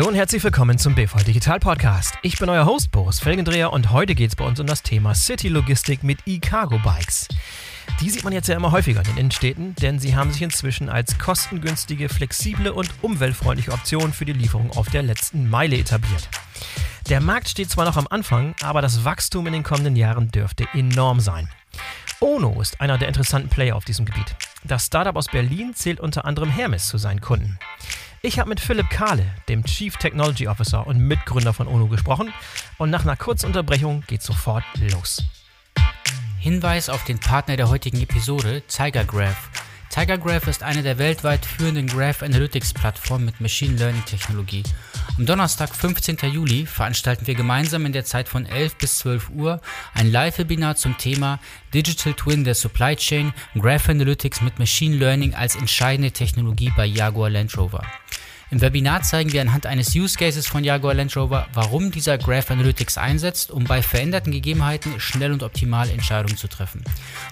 Hallo und herzlich willkommen zum BV Digital Podcast. Ich bin euer Host Boris Felgendreher und heute geht es bei uns um das Thema City Logistik mit E-Cargo Bikes. Die sieht man jetzt ja immer häufiger in den Innenstädten, denn sie haben sich inzwischen als kostengünstige, flexible und umweltfreundliche Option für die Lieferung auf der letzten Meile etabliert. Der Markt steht zwar noch am Anfang, aber das Wachstum in den kommenden Jahren dürfte enorm sein. Ono ist einer der interessanten Player auf diesem Gebiet. Das Startup aus Berlin zählt unter anderem Hermes zu seinen Kunden. Ich habe mit Philipp Kahle, dem Chief Technology Officer und Mitgründer von Ono, gesprochen und nach einer kurzen Unterbrechung geht sofort los. Hinweis auf den Partner der heutigen Episode, TigerGraph. TigerGraph ist eine der weltweit führenden Graph Analytics Plattformen mit Machine Learning Technologie. Am Donnerstag, 15. Juli, veranstalten wir gemeinsam in der Zeit von 11 bis 12 Uhr ein Live-Webinar zum Thema Digital Twin der Supply Chain, Graph Analytics mit Machine Learning als entscheidende Technologie bei Jaguar Land Rover. Im Webinar zeigen wir anhand eines Use Cases von Jaguar Land Rover, warum dieser Graph Analytics einsetzt, um bei veränderten Gegebenheiten schnell und optimal Entscheidungen zu treffen.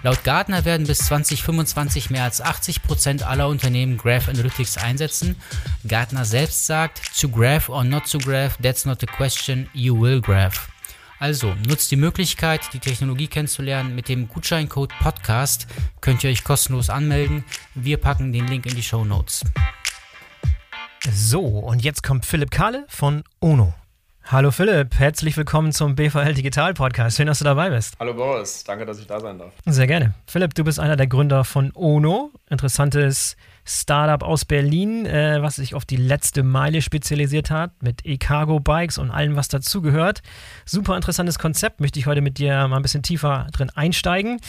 Laut Gartner werden bis 2025 mehr als 80 Prozent aller Unternehmen Graph Analytics einsetzen. Gartner selbst sagt, to graph or not to graph, that's not a question, you will graph. Also, nutzt die Möglichkeit, die Technologie kennenzulernen. Mit dem Gutscheincode Podcast könnt ihr euch kostenlos anmelden. Wir packen den Link in die Show Notes. So, und jetzt kommt Philipp Kahle von Ono. Hallo Philipp, herzlich willkommen zum BVL Digital Podcast. Schön, dass du dabei bist. Hallo Boris, danke, dass ich da sein darf. Sehr gerne. Philipp, du bist einer der Gründer von Ono, interessantes Startup aus Berlin, äh, was sich auf die letzte Meile spezialisiert hat, mit E-Cargo-Bikes und allem, was dazugehört. Super interessantes Konzept, möchte ich heute mit dir mal ein bisschen tiefer drin einsteigen.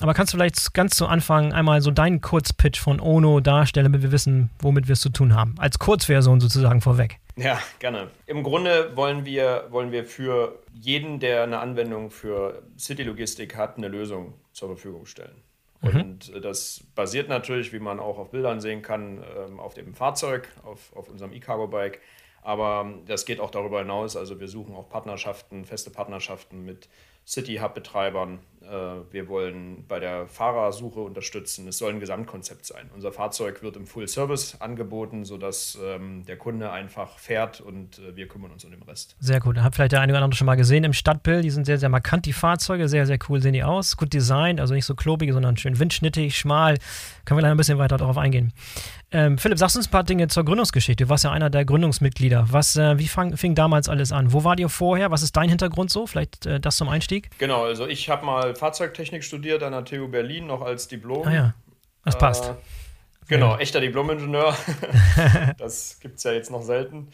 Aber kannst du vielleicht ganz zu Anfang einmal so deinen Kurzpitch von Ono darstellen, damit wir wissen, womit wir es zu tun haben? Als Kurzversion sozusagen vorweg. Ja, gerne. Im Grunde wollen wir, wollen wir für jeden, der eine Anwendung für City-Logistik hat, eine Lösung zur Verfügung stellen. Mhm. Und das basiert natürlich, wie man auch auf Bildern sehen kann, ähm, auf dem Fahrzeug, auf, auf unserem E-Cargo-Bike. Aber das geht auch darüber hinaus. Also wir suchen auch Partnerschaften, feste Partnerschaften mit City-Hub-Betreibern. Äh, wir wollen bei der Fahrersuche unterstützen. Es soll ein Gesamtkonzept sein. Unser Fahrzeug wird im Full-Service angeboten, sodass ähm, der Kunde einfach fährt und äh, wir kümmern uns um den Rest. Sehr gut. Habt vielleicht der eine oder andere schon mal gesehen im Stadtbild. Die sind sehr, sehr markant, die Fahrzeuge. Sehr, sehr cool sehen die aus. Gut designt, also nicht so klobig, sondern schön windschnittig, schmal. Können wir gleich ein bisschen weiter darauf eingehen. Ähm, Philipp, sagst du uns ein paar Dinge zur Gründungsgeschichte. Du warst ja einer der Gründungsmitglieder. Was, äh, wie fang, fing damals alles an? Wo war ihr vorher? Was ist dein Hintergrund so? Vielleicht äh, das zum Einstieg? Genau, also ich habe mal Fahrzeugtechnik studiert an der TU Berlin, noch als Diplom. Ah ja, das passt. Äh, genau, echter Diplomingenieur. das gibt es ja jetzt noch selten.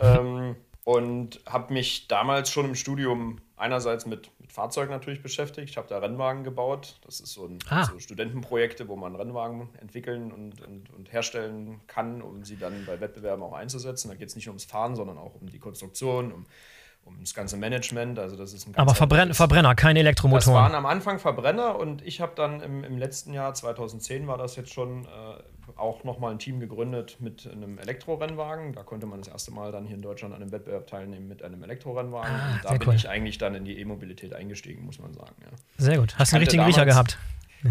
Ähm, und habe mich damals schon im Studium einerseits mit, mit Fahrzeugen natürlich beschäftigt. Ich habe da Rennwagen gebaut. Das ist so ein ah. so Studentenprojekte, wo man Rennwagen entwickeln und, und, und, herstellen kann, um sie dann bei Wettbewerben auch einzusetzen. Da geht es nicht ums Fahren, sondern auch um die Konstruktion, um, um das ganze Management. Also das ist ein Aber Verbrenn Verbrenner, keine Elektromotoren. Das waren am Anfang Verbrenner und ich habe dann im, im letzten Jahr, 2010 war das jetzt schon, äh, auch nochmal ein Team gegründet mit einem Elektrorennwagen. Da konnte man das erste Mal dann hier in Deutschland an einem Wettbewerb teilnehmen mit einem Elektrorennwagen. Ah, und da bin cool. ich eigentlich dann in die E-Mobilität eingestiegen, muss man sagen. Ja. Sehr gut. Hast du einen richtigen Riecher gehabt?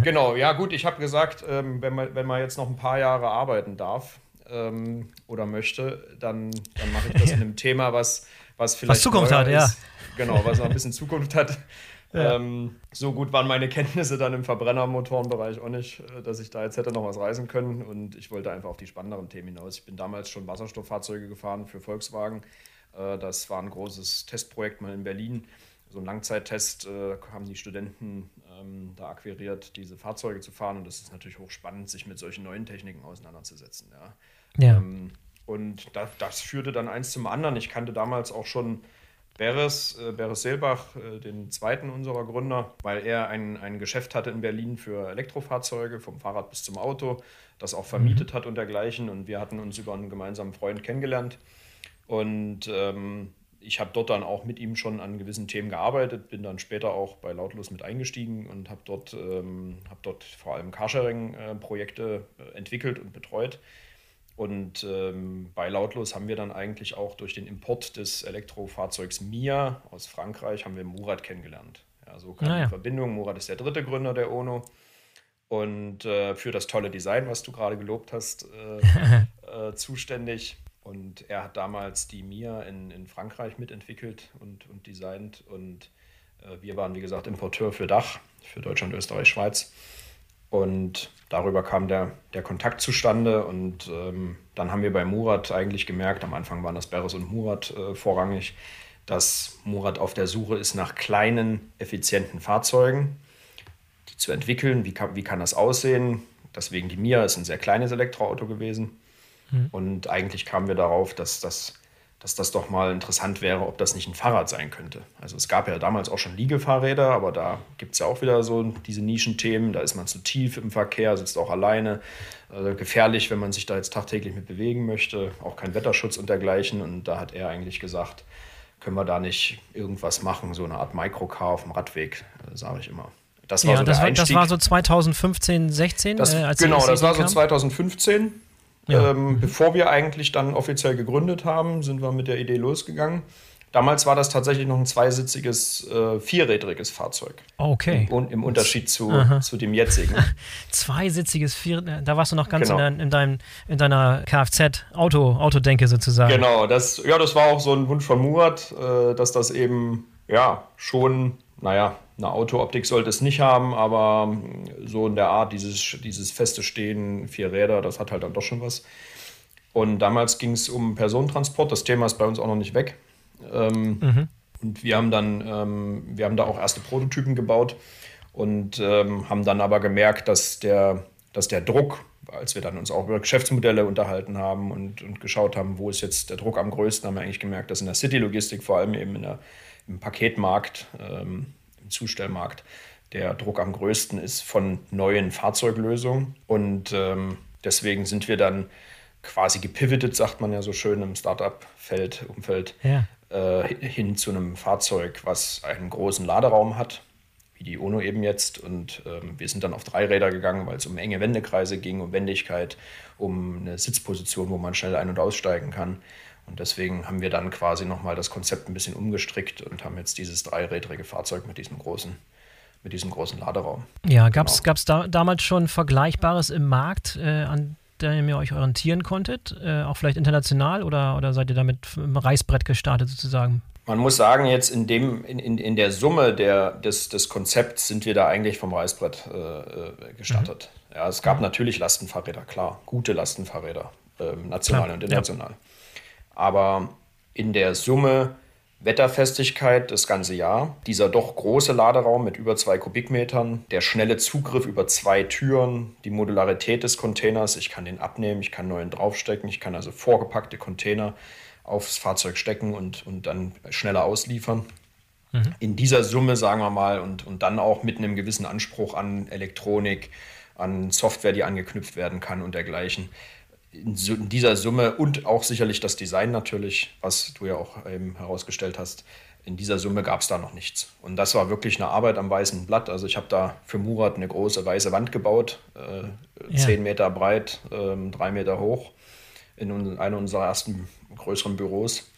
Genau, ja gut, ich habe gesagt, ähm, wenn, man, wenn man jetzt noch ein paar Jahre arbeiten darf ähm, oder möchte, dann, dann mache ich das in einem Thema, was, was vielleicht. Was Zukunft hat, ist. ja. Genau, was noch ein bisschen Zukunft hat. Ja. Ähm, so gut waren meine Kenntnisse dann im Verbrennermotorenbereich auch nicht, äh, dass ich da jetzt hätte noch was reisen können. Und ich wollte einfach auf die spannenderen Themen hinaus. Ich bin damals schon Wasserstofffahrzeuge gefahren für Volkswagen. Äh, das war ein großes Testprojekt mal in Berlin. So ein Langzeittest äh, haben die Studenten ähm, da akquiriert, diese Fahrzeuge zu fahren. Und das ist natürlich hochspannend, sich mit solchen neuen Techniken auseinanderzusetzen. Ja. ja. Ähm, und das, das führte dann eins zum anderen. Ich kannte damals auch schon Beres, äh, Beres Seelbach, äh, den zweiten unserer Gründer, weil er ein, ein Geschäft hatte in Berlin für Elektrofahrzeuge, vom Fahrrad bis zum Auto, das auch vermietet mhm. hat und dergleichen. Und wir hatten uns über einen gemeinsamen Freund kennengelernt. Und ähm, ich habe dort dann auch mit ihm schon an gewissen Themen gearbeitet, bin dann später auch bei Lautlos mit eingestiegen und habe dort, ähm, hab dort vor allem Carsharing-Projekte äh, entwickelt und betreut. Und ähm, bei Lautlos haben wir dann eigentlich auch durch den Import des Elektrofahrzeugs Mia aus Frankreich haben wir Murat kennengelernt. Ja, so kam naja. die Verbindung. Murat ist der dritte Gründer der ONO. Und äh, für das tolle Design, was du gerade gelobt hast, äh, äh, zuständig. Und er hat damals die Mia in, in Frankreich mitentwickelt und, und designt. Und äh, wir waren, wie gesagt, Importeur für Dach, für Deutschland, Österreich, Schweiz. Und darüber kam der, der Kontakt zustande. Und ähm, dann haben wir bei Murat eigentlich gemerkt, am Anfang waren das Beres und Murat äh, vorrangig, dass Murat auf der Suche ist nach kleinen, effizienten Fahrzeugen, die zu entwickeln. Wie kann, wie kann das aussehen? Deswegen die Mia ist ein sehr kleines Elektroauto gewesen. Mhm. Und eigentlich kamen wir darauf, dass das, dass das doch mal interessant wäre, ob das nicht ein Fahrrad sein könnte. Also es gab ja damals auch schon Liegefahrräder, aber da gibt es ja auch wieder so diese Nischenthemen. Da ist man zu tief im Verkehr, sitzt auch alleine. Also gefährlich, wenn man sich da jetzt tagtäglich mit bewegen möchte. Auch kein Wetterschutz und dergleichen. Und da hat er eigentlich gesagt, können wir da nicht irgendwas machen, so eine Art Microcar auf dem Radweg, äh, sage ich immer. Das war ja, so das, war, das war so 2015, 16. Das, äh, genau, das war so 2015. Ja. Ähm. Bevor wir eigentlich dann offiziell gegründet haben, sind wir mit der Idee losgegangen. Damals war das tatsächlich noch ein zweisitziges, äh, vierrädriges Fahrzeug. Okay. Im, Im, Unterschied zu, zu dem jetzigen. Zweisitziges, vier, da warst du noch ganz genau. in, in, deinem, in deiner Kfz-Auto-Denke sozusagen. Genau, das, ja, das war auch so ein Wunsch von Murat, äh, dass das eben ja schon, naja, eine Autooptik sollte es nicht haben, aber so in der Art, dieses, dieses feste Stehen, vier Räder, das hat halt dann doch schon was. Und damals ging es um Personentransport. Das Thema ist bei uns auch noch nicht weg. Ähm, mhm. Und wir haben dann, ähm, wir haben da auch erste Prototypen gebaut und ähm, haben dann aber gemerkt, dass der, dass der Druck, als wir dann uns auch über Geschäftsmodelle unterhalten haben und, und geschaut haben, wo ist jetzt der Druck am größten, haben wir eigentlich gemerkt, dass in der City-Logistik, vor allem eben in der, im Paketmarkt, ähm, Zustellmarkt, der Druck am größten ist von neuen Fahrzeuglösungen. Und ähm, deswegen sind wir dann quasi gepivotet, sagt man ja so schön im Startup-Feld, Umfeld, ja äh, hin zu einem Fahrzeug, was einen großen Laderaum hat, wie die Uno eben jetzt. Und ähm, wir sind dann auf drei Räder gegangen, weil es um enge Wendekreise ging, um Wendigkeit, um eine Sitzposition, wo man schnell ein- und aussteigen kann. Und deswegen haben wir dann quasi nochmal das Konzept ein bisschen umgestrickt und haben jetzt dieses dreirädrige Fahrzeug mit diesem großen mit diesem großen Laderaum. Ja, gab es genau. da, damals schon Vergleichbares im Markt, äh, an dem ihr euch orientieren konntet? Äh, auch vielleicht international oder, oder seid ihr damit im Reißbrett gestartet sozusagen? Man muss sagen, jetzt in, dem, in, in, in der Summe der, des, des Konzepts sind wir da eigentlich vom Reißbrett äh, äh gestartet. Mhm. Ja, es gab natürlich Lastenfahrräder, klar, gute Lastenfahrräder, äh, national klar. und international. Ja. Aber in der Summe Wetterfestigkeit das ganze Jahr. Dieser doch große Laderaum mit über zwei Kubikmetern, der schnelle Zugriff über zwei Türen, die Modularität des Containers. Ich kann den abnehmen, ich kann neuen draufstecken, ich kann also vorgepackte Container aufs Fahrzeug stecken und, und dann schneller ausliefern. Mhm. In dieser Summe, sagen wir mal, und, und dann auch mit einem gewissen Anspruch an Elektronik, an Software, die angeknüpft werden kann und dergleichen in, dieser Summe und auch sicherlich das Design natürlich, was du ja auch eben herausgestellt hast, in dieser Summe gab es da noch nichts. Und das war wirklich eine Arbeit am weißen Blatt. Also ich habe da für Murat eine große weiße Wand gebaut, äh, ja. zehn Meter breit, äh, drei Meter hoch, in einem unserer ersten größeren Büros,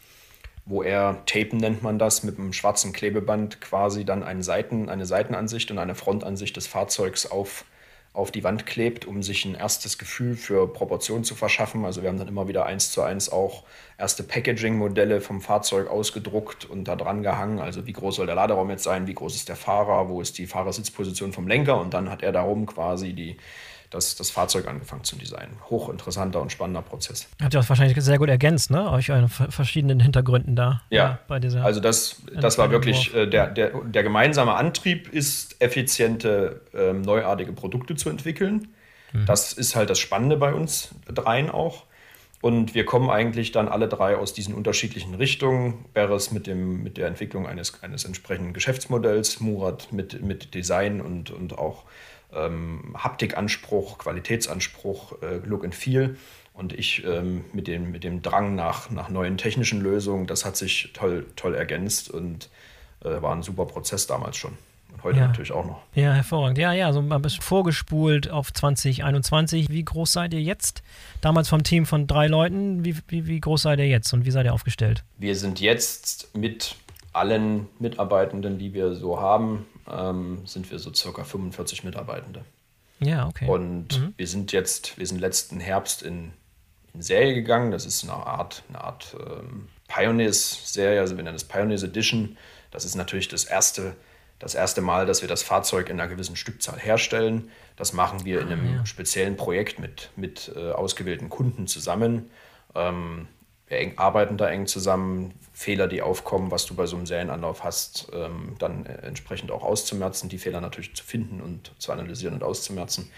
wo er Tapen nennt man das, mit einem schwarzen Klebeband quasi dann eine, Seiten, eine Seitenansicht und eine Frontansicht des Fahrzeugs auf auf die Wand klebt, um sich ein erstes Gefühl für Proportion zu verschaffen. Also wir haben dann immer wieder eins zu eins auch erste Packaging-Modelle vom Fahrzeug ausgedruckt und da dran gehangen. Also wie groß soll der Laderaum jetzt sein, wie groß ist der Fahrer, wo ist die Fahrersitzposition vom Lenker und dann hat er darum quasi die das, das Fahrzeug angefangen zu designen. Hochinteressanter und spannender Prozess. Habt ihr auch wahrscheinlich sehr gut ergänzt, ne? Euch euren verschiedenen Hintergründen da. Ja, bei dieser also das, das war wirklich, äh, der, der, der gemeinsame Antrieb ist, effiziente, äh, neuartige Produkte zu entwickeln. Mhm. Das ist halt das Spannende bei uns dreien auch. Und wir kommen eigentlich dann alle drei aus diesen unterschiedlichen Richtungen. Beres mit, dem, mit der Entwicklung eines, eines entsprechenden Geschäftsmodells, Murat mit, mit Design und, und auch ähm, Haptikanspruch, Qualitätsanspruch, äh, Look and Feel. Und ich ähm, mit, dem, mit dem Drang nach, nach neuen technischen Lösungen, das hat sich toll, toll ergänzt und äh, war ein super Prozess damals schon. Und heute ja. natürlich auch noch. Ja, hervorragend. Ja, ja, so ein bisschen vorgespult auf 2021. Wie groß seid ihr jetzt? Damals vom Team von drei Leuten. Wie, wie, wie groß seid ihr jetzt und wie seid ihr aufgestellt? Wir sind jetzt mit allen Mitarbeitenden, die wir so haben, ähm, sind wir so circa 45 Mitarbeitende. Ja, okay. Und mhm. wir sind jetzt, wir sind letzten Herbst in, in Serie gegangen. Das ist eine Art, eine Art ähm, Pioneers-Serie, also wir nennen es Pioneers Edition. Das ist natürlich das erste, das erste Mal, dass wir das Fahrzeug in einer gewissen Stückzahl herstellen. Das machen wir in einem ah, ja. speziellen Projekt mit, mit äh, ausgewählten Kunden zusammen. Ähm, wir eng, arbeiten da eng zusammen, Fehler, die aufkommen, was du bei so einem Serienanlauf hast, ähm, dann äh, entsprechend auch auszumerzen, die Fehler natürlich zu finden und zu analysieren und auszumerzen.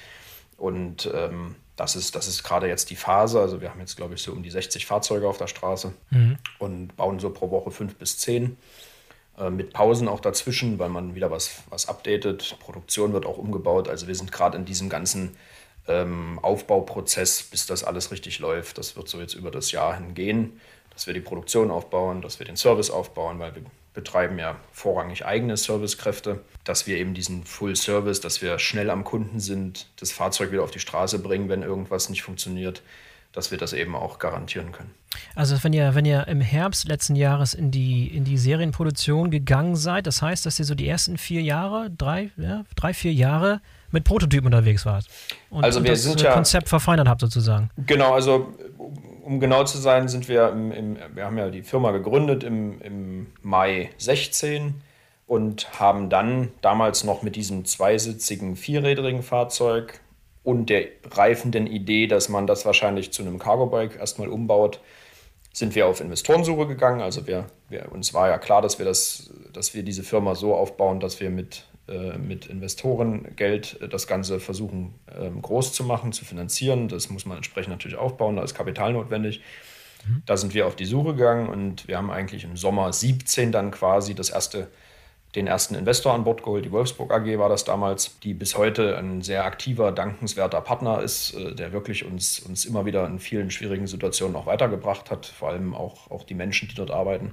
Und ähm, das ist, das ist gerade jetzt die Phase. Also wir haben jetzt, glaube ich, so um die 60 Fahrzeuge auf der Straße mhm. und bauen so pro Woche fünf bis zehn. Äh, mit Pausen auch dazwischen, weil man wieder was, was updatet. Produktion wird auch umgebaut. Also wir sind gerade in diesem ganzen ähm, Aufbauprozess, bis das alles richtig läuft. Das wird so jetzt über das Jahr hingehen, dass wir die Produktion aufbauen, dass wir den Service aufbauen, weil wir betreiben ja vorrangig eigene Servicekräfte, dass wir eben diesen Full Service, dass wir schnell am Kunden sind, das Fahrzeug wieder auf die Straße bringen, wenn irgendwas nicht funktioniert, dass wir das eben auch garantieren können. Also wenn ihr, wenn ihr im Herbst letzten Jahres in die, in die Serienproduktion gegangen seid, das heißt, dass ihr so die ersten vier Jahre, drei, ja, drei, vier Jahre mit Prototypen unterwegs wart. Und, also wir das sind ja, Konzept verfeinert habt sozusagen. Genau, also um genau zu sein, sind wir im, im, wir haben ja die Firma gegründet im, im Mai 16 und haben dann damals noch mit diesem zweisitzigen, vierrädrigen Fahrzeug und der reifenden Idee, dass man das wahrscheinlich zu einem Cargo-Bike erstmal umbaut, sind wir auf Investorensuche gegangen. Also wir, wir, uns war ja klar, dass wir, das, dass wir diese Firma so aufbauen, dass wir mit äh, mit Investorengeld äh, das Ganze versuchen ähm, groß zu machen, zu finanzieren. Das muss man entsprechend natürlich aufbauen, da ist Kapital notwendig. Mhm. Da sind wir auf die Suche gegangen und wir haben eigentlich im Sommer 17 dann quasi das erste, den ersten Investor an Bord geholt. Die Wolfsburg AG war das damals, die bis heute ein sehr aktiver, dankenswerter Partner ist, äh, der wirklich uns, uns immer wieder in vielen schwierigen Situationen auch weitergebracht hat, vor allem auch, auch die Menschen, die dort arbeiten.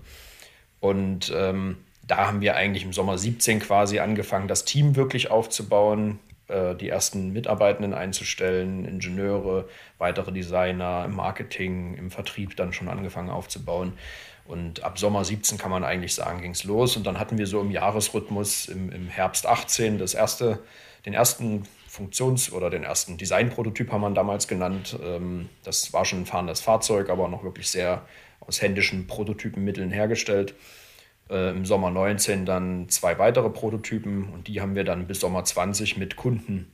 Und ähm, da haben wir eigentlich im Sommer 17 quasi angefangen, das Team wirklich aufzubauen, äh, die ersten Mitarbeitenden einzustellen, Ingenieure, weitere Designer, im Marketing, im Vertrieb dann schon angefangen aufzubauen. Und ab Sommer 17 kann man eigentlich sagen, ging es los. Und dann hatten wir so im Jahresrhythmus im, im Herbst 18 das erste, den ersten Funktions- oder den ersten Designprototyp haben wir damals genannt. Ähm, das war schon ein fahrendes Fahrzeug, aber noch wirklich sehr aus händischen Prototypenmitteln hergestellt äh, im Sommer 19 dann zwei weitere Prototypen und die haben wir dann bis Sommer 20 mit Kunden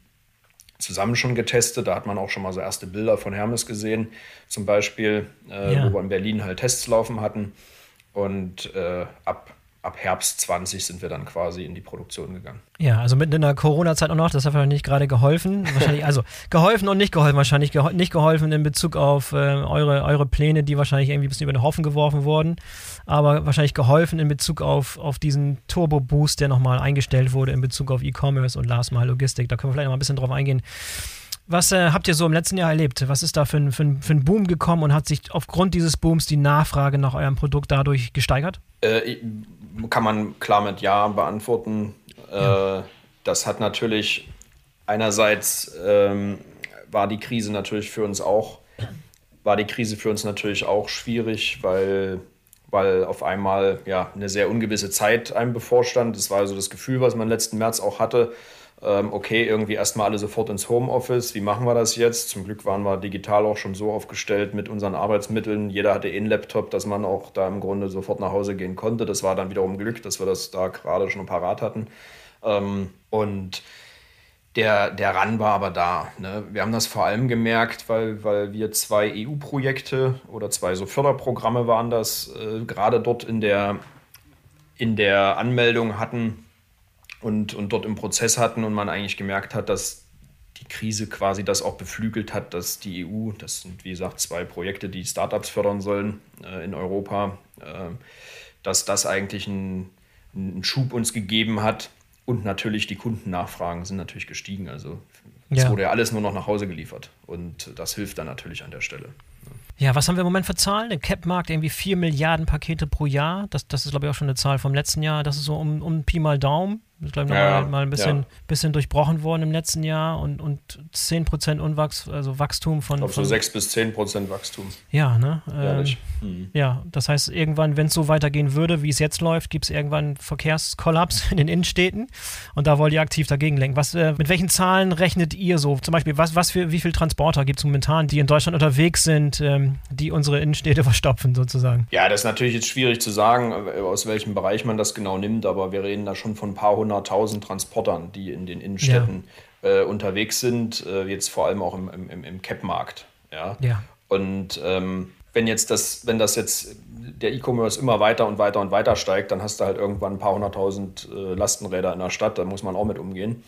zusammen schon getestet. Da hat man auch schon mal so erste Bilder von Hermes gesehen, zum Beispiel, äh, ja. wo wir in Berlin halt Tests laufen hatten. Und äh, ab ab Herbst 20 sind wir dann quasi in die Produktion gegangen. Ja, also mitten in der Corona-Zeit auch noch, das hat wahrscheinlich nicht gerade geholfen. Wahrscheinlich, also geholfen und nicht geholfen, wahrscheinlich geho nicht geholfen in Bezug auf äh, eure, eure Pläne, die wahrscheinlich irgendwie ein bisschen über den Haufen geworfen wurden, aber wahrscheinlich geholfen in Bezug auf, auf diesen Turbo-Boost, der nochmal eingestellt wurde in Bezug auf E-Commerce und Last Mile Logistik. Da können wir vielleicht noch mal ein bisschen drauf eingehen. Was äh, habt ihr so im letzten Jahr erlebt? Was ist da für ein, für, für ein Boom gekommen und hat sich aufgrund dieses Booms die Nachfrage nach eurem Produkt dadurch gesteigert? Äh, kann man klar mit Ja beantworten. Ja. Äh, das hat natürlich einerseits ähm, war die Krise natürlich für uns auch war die Krise für uns natürlich auch schwierig, weil weil auf einmal ja eine sehr ungewisse Zeit einem bevorstand. Das war also das Gefühl, was man letzten März auch hatte okay, irgendwie erstmal alle sofort ins Homeoffice, wie machen wir das jetzt? Zum Glück waren wir digital auch schon so aufgestellt mit unseren Arbeitsmitteln. Jeder hatte eh einen Laptop, dass man auch da im Grunde sofort nach Hause gehen konnte. Das war dann wiederum Glück, dass wir das da gerade schon parat hatten. Ähm, und der, der Ran war aber da. Ne? Wir haben das vor allem gemerkt, weil, weil wir zwei EU-Projekte oder zwei so Förderprogramme waren das, äh, gerade dort in der, in der Anmeldung hatten und, und dort im Prozess hatten und man eigentlich gemerkt hat, dass die Krise quasi das auch beflügelt hat, dass die EU, das sind wie gesagt zwei Projekte, die Startups fördern sollen äh, in Europa, äh, dass das eigentlich einen, einen Schub uns gegeben hat. Und natürlich die Kundennachfragen sind natürlich gestiegen. Also es ja. wurde ja alles nur noch nach Hause geliefert. Und das hilft dann natürlich an der Stelle. Ja, was haben wir im Moment für Zahlen? Im Cap-Markt irgendwie 4 Milliarden Pakete pro Jahr. Das, das ist, glaube ich, auch schon eine Zahl vom letzten Jahr. Das ist so um, um Pi mal Daumen Ist, glaube ich, ja, mal, ein bisschen, ja. bisschen durchbrochen worden im letzten Jahr und, und 10% Unwachs, also Wachstum von. Ich glaube, so 6 bis 10% Wachstum. Ja, ne? Ähm, mhm. Ja, das heißt, irgendwann, wenn es so weitergehen würde, wie es jetzt läuft, gibt es irgendwann einen Verkehrskollaps in den Innenstädten und da wollt ihr aktiv dagegen lenken. Was, äh, mit welchen Zahlen rechnet ihr so? Zum Beispiel, was, was für, wie viele Transporter gibt es momentan, die in Deutschland unterwegs sind, ähm, die unsere Innenstädte verstopfen sozusagen? Ja, das ist natürlich jetzt schwierig zu sagen, aus welchem Bereich man das genau nimmt, aber wir reden da schon von ein paar hunderttausend Transportern, die in den Innenstädten ja. äh, unterwegs sind, äh, jetzt vor allem auch im, im, im Cap-Markt. Ja? ja. Und ähm, wenn jetzt das, wenn das jetzt der E-Commerce immer weiter und weiter und weiter steigt, dann hast du halt irgendwann ein paar hunderttausend äh, Lastenräder in der Stadt, da muss man auch mit umgehen.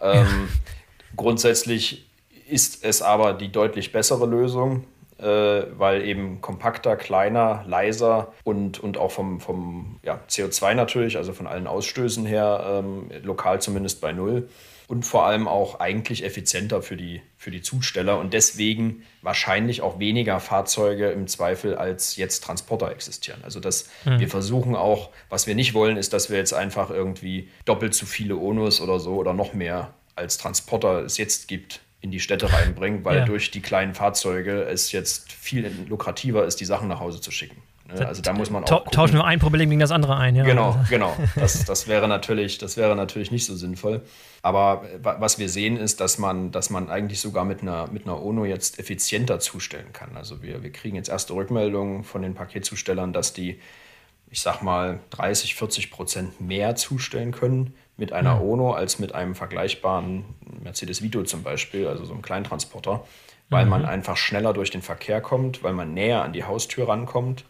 Ähm, grundsätzlich ist es aber die deutlich bessere Lösung, weil eben kompakter, kleiner, leiser und, und auch vom, vom ja, CO2 natürlich, also von allen Ausstößen her, ähm, lokal zumindest bei Null und vor allem auch eigentlich effizienter für die, für die Zusteller und deswegen wahrscheinlich auch weniger Fahrzeuge im Zweifel als jetzt Transporter existieren. Also dass mhm. wir versuchen auch, was wir nicht wollen, ist, dass wir jetzt einfach irgendwie doppelt so viele Onus oder so oder noch mehr als Transporter es jetzt gibt, in die Städte reinbringen, weil ja. durch die kleinen Fahrzeuge es jetzt viel lukrativer ist, die Sachen nach Hause zu schicken. Ne? Also da muss man auch. Tauschen wir ein Problem gegen das andere ein, ja. Genau, genau. Das, das, wäre natürlich, das wäre natürlich nicht so sinnvoll. Aber was wir sehen, ist, dass man, dass man eigentlich sogar mit einer, mit einer ONO jetzt effizienter zustellen kann. Also wir, wir kriegen jetzt erste Rückmeldungen von den Paketzustellern, dass die, ich sag mal, 30, 40 Prozent mehr zustellen können mit einer mhm. ONO als mit einem vergleichbaren Mercedes Vito zum Beispiel, also so einem Kleintransporter, weil mhm. man einfach schneller durch den Verkehr kommt, weil man näher an die Haustür rankommt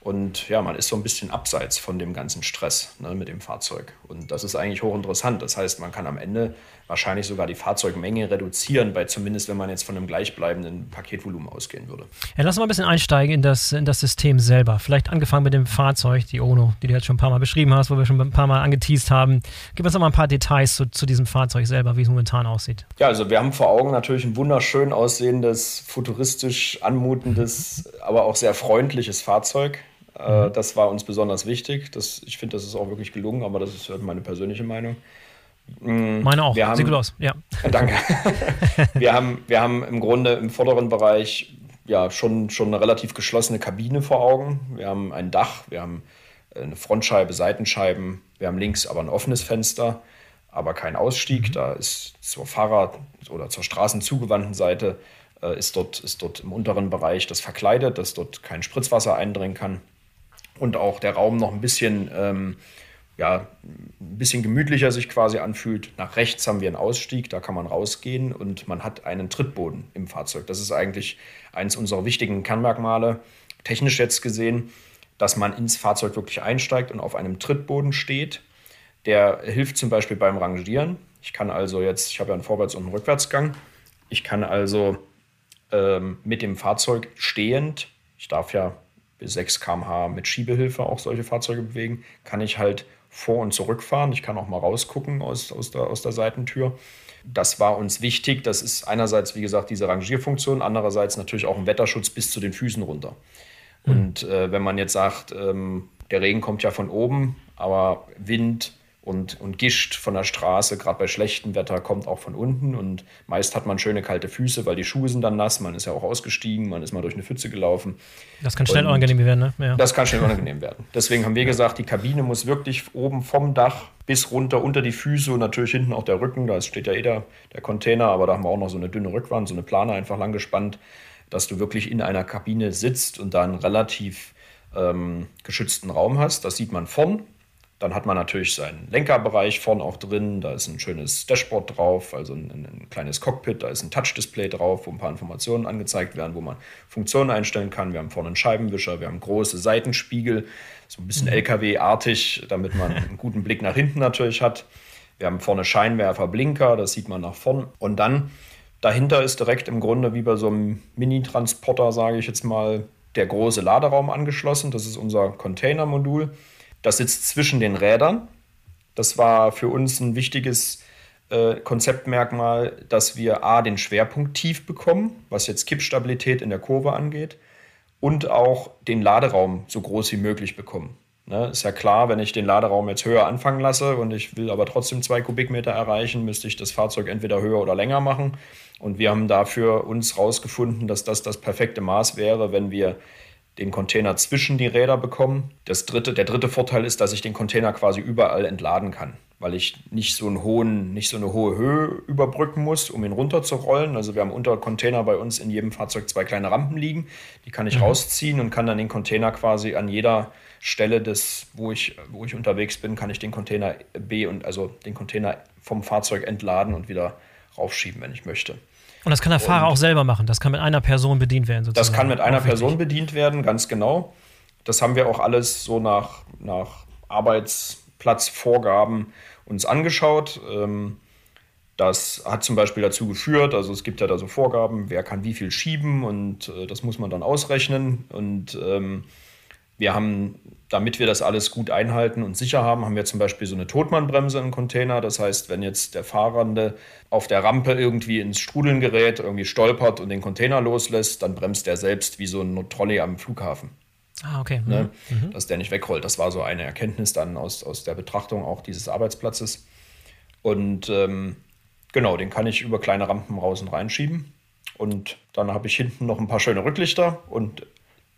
und ja, man ist so ein bisschen abseits von dem ganzen Stress ne, mit dem Fahrzeug. Und das ist eigentlich hochinteressant. Das heißt, man kann am Ende wahrscheinlich sogar die Fahrzeugmenge reduzieren, bei zumindest wenn man jetzt von einem gleichbleibenden Paketvolumen ausgehen würde. Ja, lass uns mal ein bisschen einsteigen in das, in das System selber. Vielleicht angefangen mit dem Fahrzeug, die ONO, die du jetzt schon ein paar Mal beschrieben hast, wo wir schon ein paar Mal angeteased haben. Gib uns noch mal ein paar Details zu, zu diesem Fahrzeug selber, wie es momentan aussieht. Ja, also wir haben vor Augen natürlich ein wunderschön aussehendes, futuristisch anmutendes, aber auch sehr freundliches Fahrzeug. Äh, mhm. Das war uns besonders wichtig. Das, ich finde, das ist auch wirklich gelungen, aber das ist halt meine persönliche Meinung. Mm, meine auch. Haben, Sieht gut aus. Ja. Danke. wir, haben, wir haben im Grunde im vorderen Bereich ja schon, schon eine relativ geschlossene Kabine vor Augen. Wir haben ein Dach, wir haben eine Frontscheibe, Seitenscheiben, wir haben links aber ein offenes Fenster, aber kein Ausstieg. Mhm. Da ist zur Fahrrad- oder zur straßenzugewandten Seite äh, ist, dort, ist dort im unteren Bereich das verkleidet, dass dort kein Spritzwasser eindringen kann und auch der Raum noch ein bisschen, ähm, ja, ein bisschen gemütlicher sich quasi anfühlt. Nach rechts haben wir einen Ausstieg, da kann man rausgehen und man hat einen Trittboden im Fahrzeug. Das ist eigentlich eines unserer wichtigen Kernmerkmale, technisch jetzt gesehen, dass man ins Fahrzeug wirklich einsteigt und auf einem Trittboden steht. Der hilft zum Beispiel beim Rangieren. Ich kann also jetzt, ich habe ja einen Vorwärts- und einen Rückwärtsgang. Ich kann also ähm, mit dem Fahrzeug stehend, ich darf ja bis 6 km/h mit Schiebehilfe auch solche Fahrzeuge bewegen, kann ich halt vor- und zurückfahren. Ich kann auch mal rausgucken aus, aus, der, aus der Seitentür. Das war uns wichtig. Das ist einerseits, wie gesagt, diese Rangierfunktion, andererseits natürlich auch ein Wetterschutz bis zu den Füßen runter. Mhm. Und äh, wenn man jetzt sagt, ähm, der Regen kommt ja von oben, aber Wind, und, und Gischt von der Straße, gerade bei schlechtem Wetter, kommt auch von unten. Und meist hat man schöne kalte Füße, weil die Schuhe sind dann nass. Man ist ja auch ausgestiegen, man ist mal durch eine Pfütze gelaufen. Das kann schnell und unangenehm werden, ne? Ja. Das kann schnell unangenehm werden. Deswegen haben wir gesagt, die Kabine muss wirklich oben vom Dach bis runter unter die Füße und natürlich hinten auch der Rücken. Da steht ja eh der, der Container, aber da haben wir auch noch so eine dünne Rückwand, so eine Plane einfach lang gespannt, dass du wirklich in einer Kabine sitzt und da einen relativ ähm, geschützten Raum hast. Das sieht man vorn dann hat man natürlich seinen Lenkerbereich vorne auch drin. Da ist ein schönes Dashboard drauf, also ein, ein kleines Cockpit. Da ist ein Touch-Display drauf, wo ein paar Informationen angezeigt werden, wo man Funktionen einstellen kann. Wir haben vorne einen Scheibenwischer, wir haben große Seitenspiegel, so ein bisschen mhm. LKW-artig, damit man einen guten Blick nach hinten natürlich hat. Wir haben vorne Scheinwerfer, Blinker, das sieht man nach vorn. Und dann dahinter ist direkt im Grunde wie bei so einem Mini-Transporter, sage ich jetzt mal, der große Laderaum angeschlossen. Das ist unser Container-Modul. Das sitzt zwischen den Rädern. Das war für uns ein wichtiges äh, Konzeptmerkmal, dass wir A, den Schwerpunkt tief bekommen, was jetzt Kippstabilität in der Kurve angeht, und auch den Laderaum so groß wie möglich bekommen. Ne, ist ja klar, wenn ich den Laderaum jetzt höher anfangen lasse und ich will aber trotzdem zwei Kubikmeter erreichen, müsste ich das Fahrzeug entweder höher oder länger machen. Und wir haben dafür uns herausgefunden, dass das das perfekte Maß wäre, wenn wir den Container zwischen die Räder bekommen. Das dritte, der dritte Vorteil ist, dass ich den Container quasi überall entladen kann, weil ich nicht so, einen hohen, nicht so eine hohe Höhe überbrücken muss, um ihn runterzurollen. Also wir haben unter Container bei uns in jedem Fahrzeug zwei kleine Rampen liegen. Die kann ich mhm. rausziehen und kann dann den Container quasi an jeder Stelle des, wo ich, wo ich unterwegs bin, kann ich den Container B und also den Container vom Fahrzeug entladen und wieder raufschieben, wenn ich möchte. Und das kann der Fahrer und auch selber machen. Das kann mit einer Person bedient werden. Sozusagen. Das kann mit einer Person bedient werden, ganz genau. Das haben wir auch alles so nach, nach Arbeitsplatzvorgaben uns angeschaut. Ähm, das hat zum Beispiel dazu geführt, also es gibt ja da so Vorgaben, wer kann wie viel schieben und äh, das muss man dann ausrechnen. Und ähm, wir haben, damit wir das alles gut einhalten und sicher haben, haben wir zum Beispiel so eine Totmannbremse im Container. Das heißt, wenn jetzt der Fahrende auf der Rampe irgendwie ins Strudeln gerät, irgendwie stolpert und den Container loslässt, dann bremst der selbst wie so ein Trolley am Flughafen. Ah, okay. Ne? Mhm. mhm. Dass der nicht wegrollt. Das war so eine Erkenntnis dann aus, aus der Betrachtung auch dieses Arbeitsplatzes. Und ähm, genau, den kann ich über kleine Rampen raus und reinschieben. Und dann habe ich hinten noch ein paar schöne Rücklichter und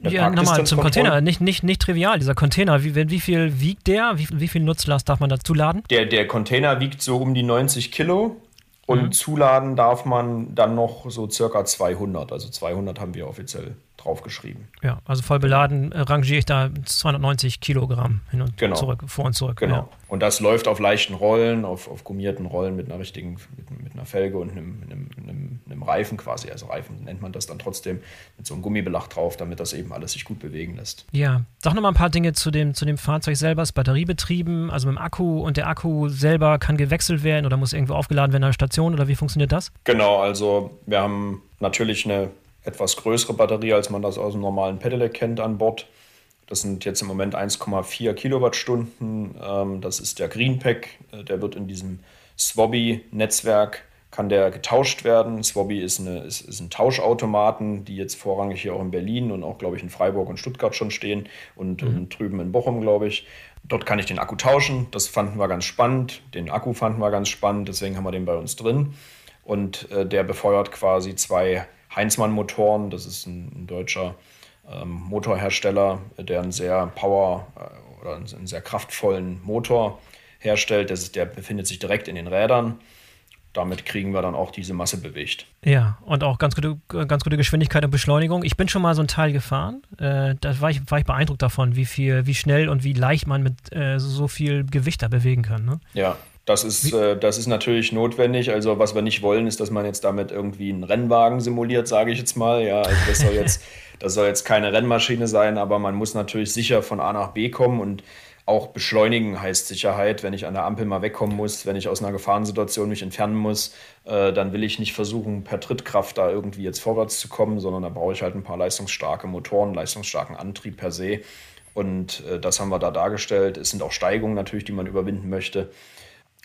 ja, nochmal zum Container. Nicht, nicht, nicht trivial, dieser Container. Wie, wie viel wiegt der? Wie, wie viel Nutzlast darf man dazu laden? Der, der Container wiegt so um die 90 Kilo. Und mhm. zuladen darf man dann noch so circa 200. Also 200 haben wir offiziell draufgeschrieben. Ja, also voll beladen äh, rangiere ich da 290 Kilogramm hin und genau. zurück, vor und zurück. Genau. Ja. Und das läuft auf leichten Rollen, auf, auf gummierten Rollen mit einer richtigen, mit, mit einer Felge und einem, einem, einem, einem, Reifen quasi. Also Reifen nennt man das dann trotzdem mit so einem Gummibelach drauf, damit das eben alles sich gut bewegen lässt. Ja, sag noch mal ein paar Dinge zu dem, zu dem Fahrzeug selber. Ist batteriebetrieben, also mit dem Akku und der Akku selber kann gewechselt werden oder muss irgendwo aufgeladen werden an der Station oder wie funktioniert das? Genau, also wir haben natürlich eine etwas größere Batterie, als man das aus dem normalen Pedelec kennt, an Bord. Das sind jetzt im Moment 1,4 Kilowattstunden. Ähm, das ist der Greenpack. Äh, der wird in diesem Swabby-Netzwerk kann der getauscht werden. Swabby ist, eine, ist, ist ein Tauschautomaten, die jetzt vorrangig hier auch in Berlin und auch, glaube ich, in Freiburg und Stuttgart schon stehen und, mhm. und drüben in Bochum, glaube ich. Dort kann ich den Akku tauschen. Das fanden wir ganz spannend. Den Akku fanden wir ganz spannend, deswegen haben wir den bei uns drin. Und äh, der befeuert quasi zwei Heinzmann Motoren, das ist ein, ein deutscher ähm, Motorhersteller, der einen sehr power äh, oder einen, sehr kraftvollen Motor herstellt. Das ist, der befindet sich direkt in den Rädern. Damit kriegen wir dann auch diese Masse bewegt. Ja, und auch ganz gute, ganz gute Geschwindigkeit und Beschleunigung. Ich bin schon mal so ein Teil gefahren. Äh, da war ich, war ich beeindruckt davon, wie viel, wie schnell und wie leicht man mit äh, so viel Gewicht da bewegen kann. Ne? Ja, das ist, äh, das ist natürlich notwendig. Also was wir nicht wollen, ist, dass man jetzt damit irgendwie einen Rennwagen simuliert, sage ich jetzt mal. Ja, also das soll jetzt, das soll jetzt keine Rennmaschine sein, aber man muss natürlich sicher von A nach B kommen und auch beschleunigen heißt Sicherheit. Wenn ich an der Ampel mal wegkommen muss, wenn ich aus einer Gefahrensituation mich entfernen muss, äh, dann will ich nicht versuchen, per Trittkraft da irgendwie jetzt vorwärts zu kommen, sondern da brauche ich halt ein paar leistungsstarke Motoren, leistungsstarken Antrieb per se. Und äh, das haben wir da dargestellt. Es sind auch Steigungen natürlich, die man überwinden möchte.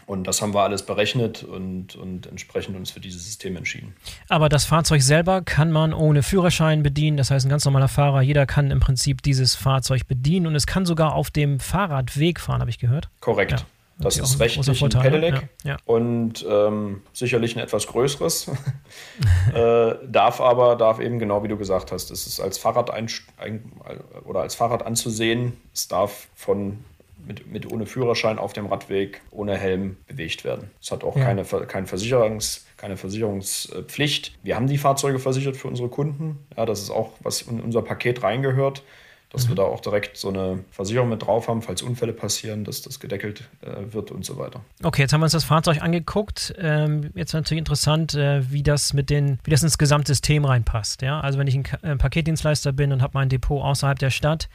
Und das haben wir alles berechnet und, und entsprechend uns für dieses System entschieden. Aber das Fahrzeug selber kann man ohne Führerschein bedienen. Das heißt, ein ganz normaler Fahrer, jeder kann im Prinzip dieses Fahrzeug bedienen und es kann sogar auf dem Fahrradweg fahren, habe ich gehört. Korrekt. Ja. Das ist rechtlich ein Pedelec ja, ja. und ähm, sicherlich ein etwas größeres. äh, darf aber, darf eben genau wie du gesagt hast, es ist als Fahrrad ein, ein, oder als Fahrrad anzusehen. Es darf von mit, mit ohne Führerschein auf dem Radweg ohne Helm bewegt werden. Es hat auch ja. keine, keine, Versicherungs, keine Versicherungspflicht. Wir haben die Fahrzeuge versichert für unsere Kunden. Ja, das ist auch, was in unser Paket reingehört dass mhm. wir da auch direkt so eine Versicherung mit drauf haben, falls Unfälle passieren, dass das gedeckelt äh, wird und so weiter. Okay, jetzt haben wir uns das Fahrzeug angeguckt. Ähm, jetzt natürlich interessant, äh, wie das mit den, wie das ins Gesamtsystem reinpasst. Ja? Also wenn ich ein, ein äh, Paketdienstleister bin und habe mein Depot außerhalb der Stadt,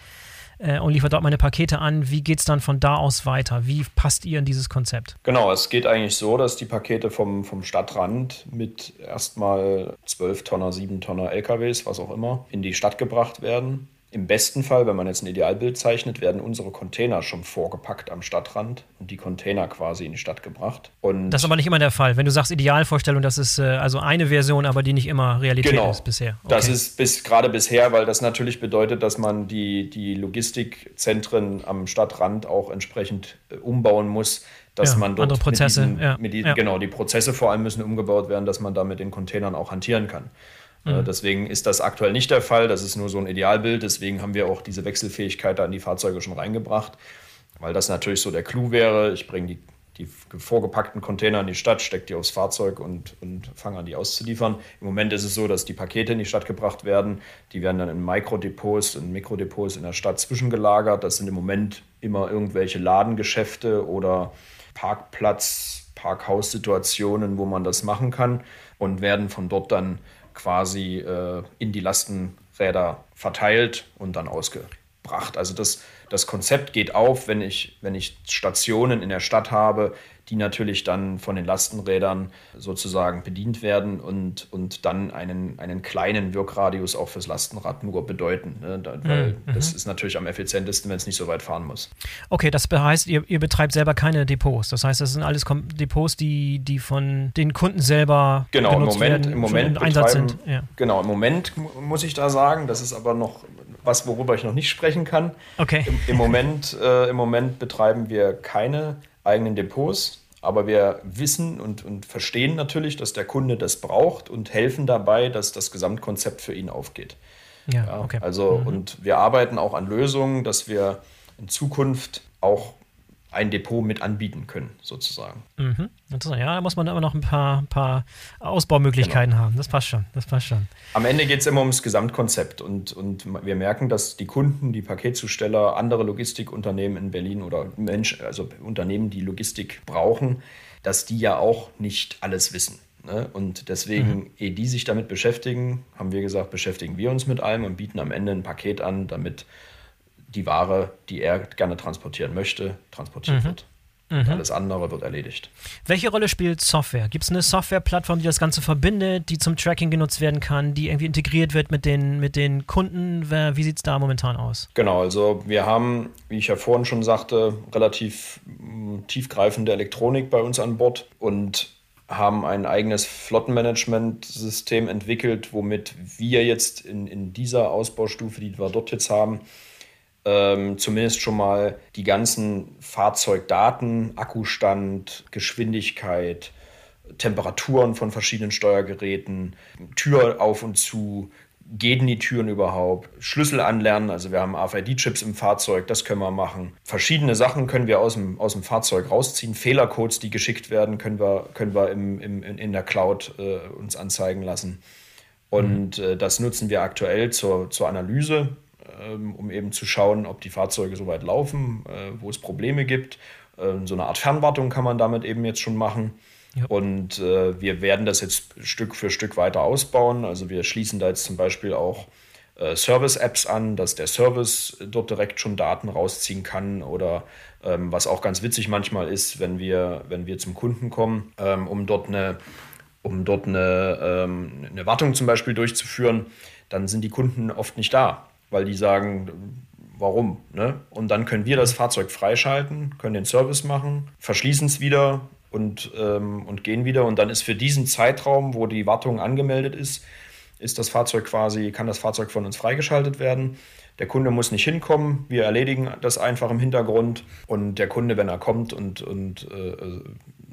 äh, und liefert dort meine Pakete an. Wie geht es dann von da aus weiter? Wie passt ihr in dieses Konzept? Genau, es geht eigentlich so, dass die Pakete vom, vom Stadtrand mit erstmal 12 Tonner, 7 Tonner LKWs, was auch immer, in die Stadt gebracht werden. Im besten Fall, wenn man jetzt ein Idealbild zeichnet, werden unsere Container schon vorgepackt am Stadtrand und die Container quasi in die Stadt gebracht. Und das ist aber nicht immer der Fall. Wenn du sagst Idealvorstellung, das ist äh, also eine Version, aber die nicht immer Realität genau. ist bisher. Okay. Das ist bis, gerade bisher, weil das natürlich bedeutet, dass man die, die Logistikzentren am Stadtrand auch entsprechend äh, umbauen muss, dass ja, man dort andere Prozesse, mit diesen, ja, mit die, ja. genau die Prozesse vor allem müssen umgebaut werden, dass man da mit den Containern auch hantieren kann. Äh, mhm. Deswegen ist das aktuell nicht der Fall. Das ist nur so ein Idealbild. Deswegen haben wir auch diese Wechselfähigkeit da in die Fahrzeuge schon reingebracht, weil das natürlich so der Clou wäre. Ich bringe die, die vorgepackten Container in die Stadt, stecke die aufs Fahrzeug und, und fange an, die auszuliefern. Im Moment ist es so, dass die Pakete in die Stadt gebracht werden. Die werden dann in Mikrodepots und Mikrodepots in der Stadt zwischengelagert. Das sind im Moment immer irgendwelche Ladengeschäfte oder Parkplatz, Parkhaussituationen, wo man das machen kann und werden von dort dann quasi äh, in die Lastenräder verteilt und dann ausgebracht. Also das, das Konzept geht auf, wenn ich, wenn ich Stationen in der Stadt habe, die natürlich dann von den Lastenrädern sozusagen bedient werden und, und dann einen, einen kleinen Wirkradius auch fürs Lastenrad nur bedeuten. Ne? Da, weil mhm. das ist natürlich am effizientesten, wenn es nicht so weit fahren muss. Okay, das heißt, ihr, ihr betreibt selber keine Depots. Das heißt, das sind alles Depots, die, die von den Kunden selber genau, genutzt im Moment, werden, im Moment im Einsatz sind. Ja. Genau, im Moment muss ich da sagen, das ist aber noch was, worüber ich noch nicht sprechen kann. Okay. Im, im Moment, äh, Im Moment betreiben wir keine eigenen Depots. Aber wir wissen und, und verstehen natürlich, dass der Kunde das braucht und helfen dabei, dass das Gesamtkonzept für ihn aufgeht. Ja, okay. Also, mhm. und wir arbeiten auch an Lösungen, dass wir in Zukunft auch ein Depot mit anbieten können, sozusagen. Mhm. Ja, da muss man aber noch ein paar, paar Ausbaumöglichkeiten genau. haben. Das passt schon. Das passt schon. Am Ende geht es immer ums Gesamtkonzept und, und wir merken, dass die Kunden, die Paketzusteller, andere Logistikunternehmen in Berlin oder Mensch, also Unternehmen, die Logistik brauchen, dass die ja auch nicht alles wissen. Ne? Und deswegen, mhm. ehe die sich damit beschäftigen, haben wir gesagt, beschäftigen wir uns mit allem und bieten am Ende ein Paket an, damit die Ware, die er gerne transportieren möchte, transportiert mhm. wird. Mhm. Alles andere wird erledigt. Welche Rolle spielt Software? Gibt es eine Softwareplattform, die das Ganze verbindet, die zum Tracking genutzt werden kann, die irgendwie integriert wird mit den, mit den Kunden? Wie sieht es da momentan aus? Genau, also wir haben, wie ich ja vorhin schon sagte, relativ mm, tiefgreifende Elektronik bei uns an Bord und haben ein eigenes Flottenmanagementsystem entwickelt, womit wir jetzt in, in dieser Ausbaustufe, die wir dort jetzt haben, ähm, zumindest schon mal die ganzen Fahrzeugdaten, Akkustand, Geschwindigkeit, Temperaturen von verschiedenen Steuergeräten, Tür auf und zu, gehen die Türen überhaupt, Schlüssel anlernen, also wir haben RFID-Chips im Fahrzeug, das können wir machen. Verschiedene Sachen können wir aus dem, aus dem Fahrzeug rausziehen, Fehlercodes, die geschickt werden, können wir, können wir im, im, in der Cloud äh, uns anzeigen lassen. Und mhm. äh, das nutzen wir aktuell zur, zur Analyse ähm, um eben zu schauen, ob die Fahrzeuge soweit laufen, äh, wo es Probleme gibt. Ähm, so eine Art Fernwartung kann man damit eben jetzt schon machen. Ja. Und äh, wir werden das jetzt Stück für Stück weiter ausbauen. Also wir schließen da jetzt zum Beispiel auch äh, Service-Apps an, dass der Service dort direkt schon Daten rausziehen kann oder ähm, was auch ganz witzig manchmal ist, wenn wir, wenn wir zum Kunden kommen, ähm, um dort eine um dort eine, ähm, eine Wartung zum Beispiel durchzuführen, dann sind die Kunden oft nicht da weil die sagen, warum? Ne? Und dann können wir das Fahrzeug freischalten, können den Service machen, verschließen es wieder und, ähm, und gehen wieder. Und dann ist für diesen Zeitraum, wo die Wartung angemeldet ist, ist das Fahrzeug quasi, kann das Fahrzeug von uns freigeschaltet werden. Der Kunde muss nicht hinkommen, wir erledigen das einfach im Hintergrund und der Kunde, wenn er kommt und, und äh,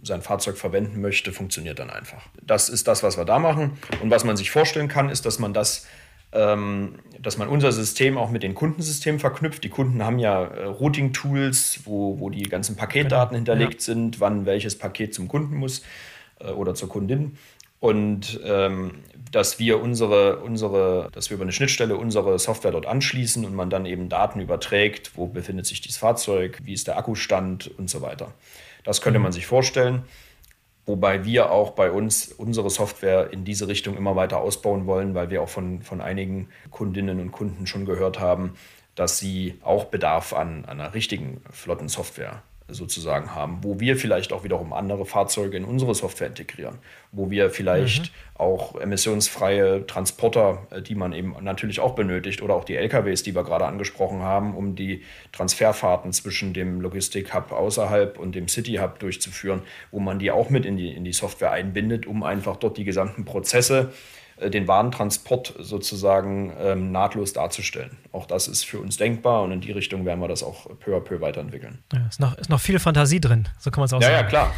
sein Fahrzeug verwenden möchte, funktioniert dann einfach. Das ist das, was wir da machen. Und was man sich vorstellen kann, ist, dass man das dass man unser System auch mit den Kundensystemen verknüpft. Die Kunden haben ja äh, Routing-Tools, wo, wo die ganzen Paketdaten genau. hinterlegt ja. sind, wann welches Paket zum Kunden muss äh, oder zur Kundin. Und ähm, dass wir unsere, unsere, dass wir über eine Schnittstelle unsere Software dort anschließen und man dann eben Daten überträgt, wo befindet sich dieses Fahrzeug, wie ist der Akkustand und so weiter. Das könnte mhm. man sich vorstellen. Wobei wir auch bei uns unsere Software in diese Richtung immer weiter ausbauen wollen, weil wir auch von, von einigen Kundinnen und Kunden schon gehört haben, dass sie auch Bedarf an, an einer richtigen Flottensoftware sozusagen haben, wo wir vielleicht auch wiederum andere Fahrzeuge in unsere Software integrieren, wo wir vielleicht mhm. auch emissionsfreie Transporter, äh, die man eben natürlich auch benötigt, oder auch die LKWs, die wir gerade angesprochen haben, um die Transferfahrten zwischen dem Logistik-Hub außerhalb und dem City-Hub durchzuführen, wo man die auch mit in die, in die Software einbindet, um einfach dort die gesamten Prozesse äh, den Warentransport sozusagen ähm, nahtlos darzustellen. Auch das ist für uns denkbar und in die Richtung werden wir das auch peu à peu weiterentwickeln. Ja, ist, noch, ist noch viel Fantasie drin, so kann man es auch ja, sagen. Ja, klar.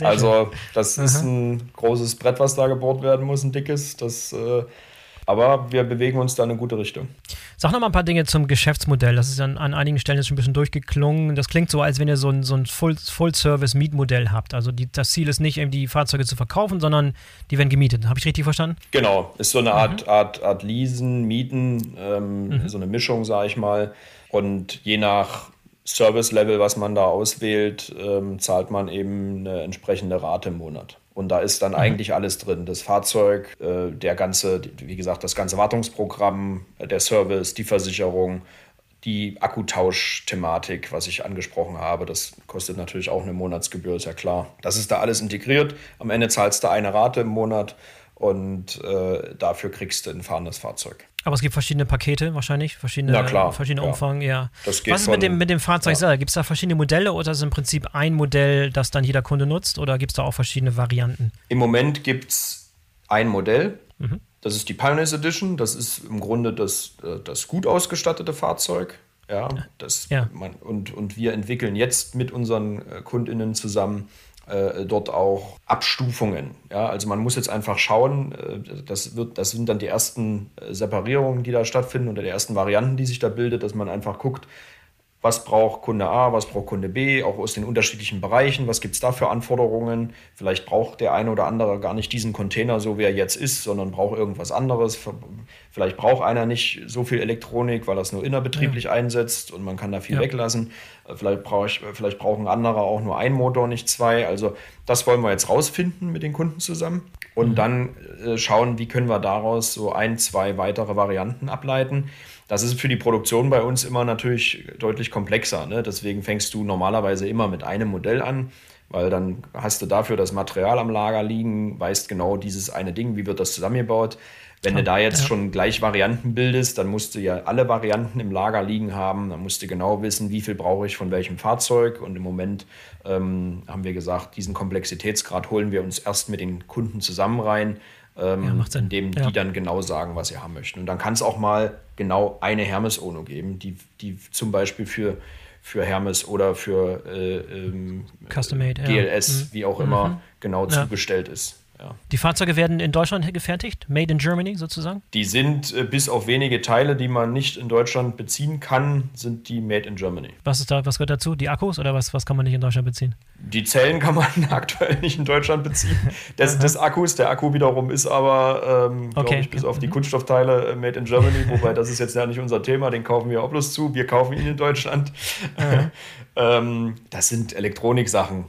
also das Aha. ist ein großes Brett, was da gebohrt werden muss, ein dickes. Das äh, aber wir bewegen uns da in eine gute Richtung. Sag noch mal ein paar Dinge zum Geschäftsmodell. Das ist an, an einigen Stellen jetzt schon ein bisschen durchgeklungen. Das klingt so, als wenn ihr so ein, so ein Full-Service-Mietmodell habt. Also die, das Ziel ist nicht, eben die Fahrzeuge zu verkaufen, sondern die werden gemietet. Habe ich richtig verstanden? Genau. Ist so eine Art, mhm. Art, Art Leasen, Mieten, ähm, mhm. so eine Mischung, sage ich mal. Und je nach Service-Level, was man da auswählt, ähm, zahlt man eben eine entsprechende Rate im Monat. Und da ist dann mhm. eigentlich alles drin. Das Fahrzeug, äh, der ganze, wie gesagt, das ganze Wartungsprogramm, äh, der Service, die Versicherung, die Akkutausch-Thematik, was ich angesprochen habe, das kostet natürlich auch eine Monatsgebühr, ist ja klar. Das ist da alles integriert. Am Ende zahlst du eine Rate im Monat und äh, dafür kriegst du ein fahrendes Fahrzeug. Aber es gibt verschiedene Pakete wahrscheinlich, verschiedene, Na klar, verschiedene ja. Umfang, ja. Was ist von, mit dem, mit dem Fahrzeug ja. selber? Gibt es da verschiedene Modelle oder ist es im Prinzip ein Modell, das dann jeder Kunde nutzt oder gibt es da auch verschiedene Varianten? Im Moment gibt es ein Modell. Mhm. Das ist die Pioneers Edition. Das ist im Grunde das, äh, das gut ausgestattete Fahrzeug. Ja, das ja. Man, und, und wir entwickeln jetzt mit unseren äh, KundInnen zusammen äh, dort auch Abstufungen. Ja, also man muss jetzt einfach schauen, äh, das, wird, das sind dann die ersten äh, Separierungen, die da stattfinden oder die ersten Varianten, die sich da bildet, dass man einfach guckt, was braucht Kunde A, was braucht Kunde B, auch aus den unterschiedlichen Bereichen, was gibt es da für Anforderungen. Vielleicht braucht der eine oder andere gar nicht diesen Container so, wie er jetzt ist, sondern braucht irgendwas anderes. Vielleicht braucht einer nicht so viel Elektronik, weil er es nur innerbetrieblich ja. einsetzt und man kann da viel ja. weglassen. Äh, vielleicht, brauch ich, vielleicht brauchen andere auch nur einen Motor, nicht zwei. Also das wollen wir jetzt rausfinden mit den Kunden zusammen und mhm. dann äh, schauen, wie können wir daraus so ein, zwei weitere Varianten ableiten. Das ist für die Produktion bei uns immer natürlich deutlich komplexer. Ne? Deswegen fängst du normalerweise immer mit einem Modell an, weil dann hast du dafür das Material am Lager liegen, weißt genau dieses eine Ding, wie wird das zusammengebaut. Wenn du da jetzt ja. schon gleich Varianten bildest, dann musst du ja alle Varianten im Lager liegen haben. Dann musst du genau wissen, wie viel brauche ich von welchem Fahrzeug. Und im Moment ähm, haben wir gesagt, diesen Komplexitätsgrad holen wir uns erst mit den Kunden zusammen rein, ähm, ja, indem ja. die dann genau sagen, was sie haben möchten. Und dann kann es auch mal genau eine Hermes-Ono geben, die, die zum Beispiel für, für Hermes oder für äh, ähm, GLS, ja. Mhm. wie auch immer, mhm. genau zugestellt ist. Ja. Die Fahrzeuge werden in Deutschland gefertigt, made in Germany sozusagen? Die sind äh, bis auf wenige Teile, die man nicht in Deutschland beziehen kann, sind die made in Germany. Was ist da, was gehört dazu? Die Akkus oder was, was kann man nicht in Deutschland beziehen? Die Zellen kann man aktuell nicht in Deutschland beziehen. Das, des Akkus, der Akku wiederum ist aber, ähm, okay. glaube ich, bis auf die. Kunststoffteile äh, made in Germany, wobei das ist jetzt ja nicht unser Thema, den kaufen wir auch bloß zu. Wir kaufen ihn in Deutschland. ähm, das sind Elektroniksachen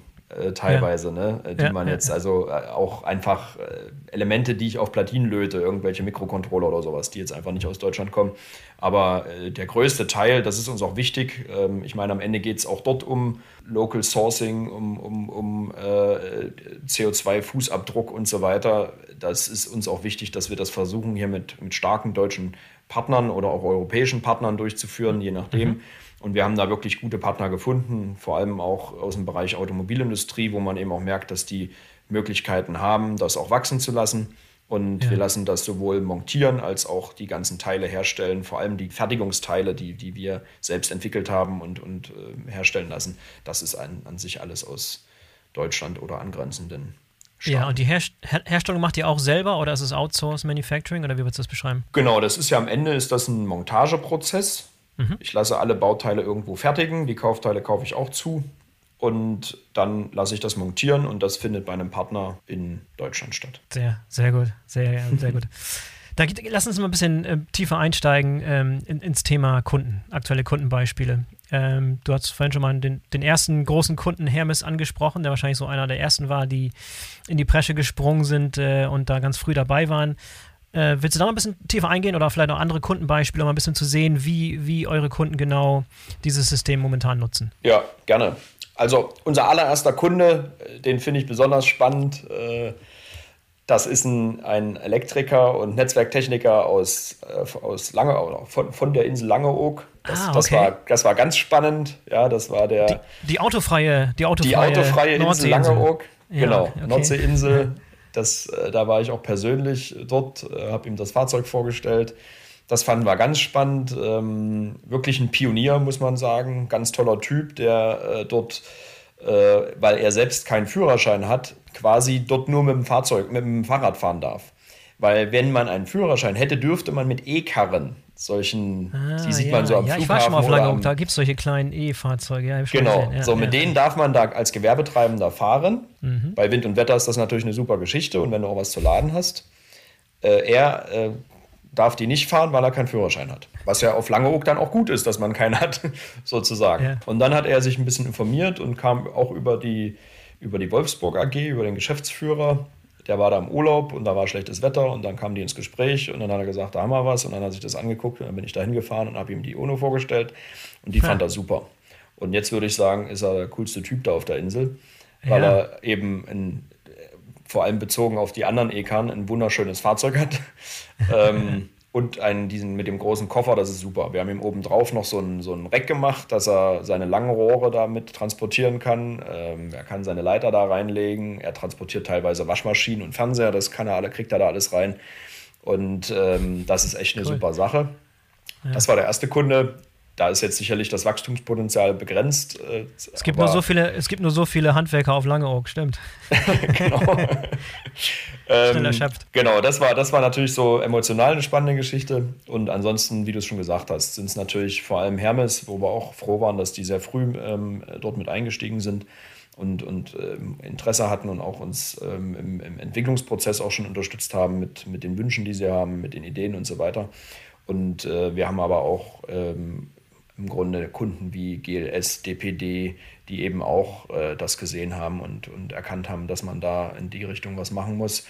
teilweise, ja. ne? die ja, man jetzt also äh, auch einfach äh, Elemente, die ich auf Platinen löte, irgendwelche Mikrocontroller oder sowas, die jetzt einfach nicht aus Deutschland kommen. Aber äh, der größte Teil, das ist uns auch wichtig. Ähm, ich meine, am Ende geht es auch dort um Local Sourcing, um, um, um äh, CO2-Fußabdruck und so weiter. Das ist uns auch wichtig, dass wir das versuchen, hier mit, mit starken deutschen Partnern oder auch europäischen Partnern durchzuführen, je nachdem. Mhm und wir haben da wirklich gute Partner gefunden, vor allem auch aus dem Bereich Automobilindustrie, wo man eben auch merkt, dass die Möglichkeiten haben, das auch wachsen zu lassen. Und ja. wir lassen das sowohl montieren als auch die ganzen Teile herstellen, vor allem die Fertigungsteile, die, die wir selbst entwickelt haben und, und äh, herstellen lassen. Das ist ein, an sich alles aus Deutschland oder angrenzenden Staaten. Ja, und die Her Herstellung macht ihr auch selber oder ist es Outsource Manufacturing oder wie würdest du das beschreiben? Genau, das ist ja am Ende ist das ein Montageprozess. Mhm. Ich lasse alle Bauteile irgendwo fertigen, die Kaufteile kaufe ich auch zu und dann lasse ich das montieren und das findet bei einem Partner in Deutschland statt. Sehr, sehr gut, sehr, sehr gut. Da, lass uns mal ein bisschen äh, tiefer einsteigen ähm, in, ins Thema Kunden, aktuelle Kundenbeispiele. Ähm, du hast vorhin schon mal den, den, ersten großen Kunden Hermes angesprochen, der wahrscheinlich so einer der ersten war, die in die Presche gesprungen sind äh, und da ganz früh dabei waren. Äh, willst du da noch ein bisschen tiefer eingehen oder vielleicht noch andere Kundenbeispiele, um ein bisschen zu sehen, wie, wie eure Kunden genau dieses System momentan nutzen? Ja, gerne. Also unser allererster Kunde, äh, den finde ich besonders spannend. Äh, das ist ein, ein Elektriker und Netzwerktechniker aus, äh, aus Lange, von, von der Insel Langeoog. Das, ah, okay. das, war, das war ganz spannend. Ja, das war der. Die, die autofreie, die autofreie, die autofreie Insel Langeoog. Ja, genau, okay. Nordseeinsel. Das, da war ich auch persönlich dort, habe ihm das Fahrzeug vorgestellt. Das fanden wir ganz spannend. Ähm, wirklich ein Pionier, muss man sagen. Ganz toller Typ, der äh, dort, äh, weil er selbst keinen Führerschein hat, quasi dort nur mit dem Fahrzeug, mit dem Fahrrad fahren darf. Weil wenn man einen Führerschein hätte, dürfte man mit E-Karren solchen, ah, die sieht ja, man so am ja, Flughafen. Ich war schon mal auf Langeoog, da gibt es solche kleinen E-Fahrzeuge. Ja, genau, ja, so mit denen darf man da als Gewerbetreibender fahren. Mhm. Bei Wind und Wetter ist das natürlich eine super Geschichte und wenn du auch was zu laden hast. Äh, er äh, darf die nicht fahren, weil er keinen Führerschein hat. Was ja auf Langeoog dann auch gut ist, dass man keinen hat, sozusagen. Und dann hat er sich ein bisschen informiert und kam auch über die, über die Wolfsburg AG, über den Geschäftsführer. Der war da im Urlaub und da war schlechtes Wetter und dann kamen die ins Gespräch und dann hat er gesagt, da haben wir was und dann hat er sich das angeguckt und dann bin ich da hingefahren und habe ihm die UNO vorgestellt und die ja. fand er super. Und jetzt würde ich sagen, ist er der coolste Typ da auf der Insel, weil ja. er eben ein vor allem bezogen auf die anderen Ekan, ein wunderschönes Fahrzeug hat. ähm, und einen, diesen mit dem großen Koffer, das ist super. Wir haben ihm oben drauf noch so ein, so ein Reck gemacht, dass er seine langen Rohre damit transportieren kann. Ähm, er kann seine Leiter da reinlegen. Er transportiert teilweise Waschmaschinen und Fernseher, das kann er alle, kriegt er da alles rein. Und ähm, das ist echt eine cool. super Sache. Ja. Das war der erste Kunde da ist jetzt sicherlich das Wachstumspotenzial begrenzt. Äh, es, gibt nur so viele, es gibt nur so viele Handwerker auf Langeoog, stimmt. genau. ähm, erschöpft. Genau, das war, das war natürlich so emotional eine spannende Geschichte. Und ansonsten, wie du es schon gesagt hast, sind es natürlich vor allem Hermes, wo wir auch froh waren, dass die sehr früh ähm, dort mit eingestiegen sind und, und ähm, Interesse hatten und auch uns ähm, im, im, Entwicklungsprozess auch schon unterstützt haben mit, mit den Wünschen, die sie haben, mit den Ideen und so weiter. Und äh, wir haben aber auch ähm, im Grunde Kunden wie GLS, DPD, die eben auch äh, das gesehen haben und, und erkannt haben, dass man da in die Richtung was machen muss.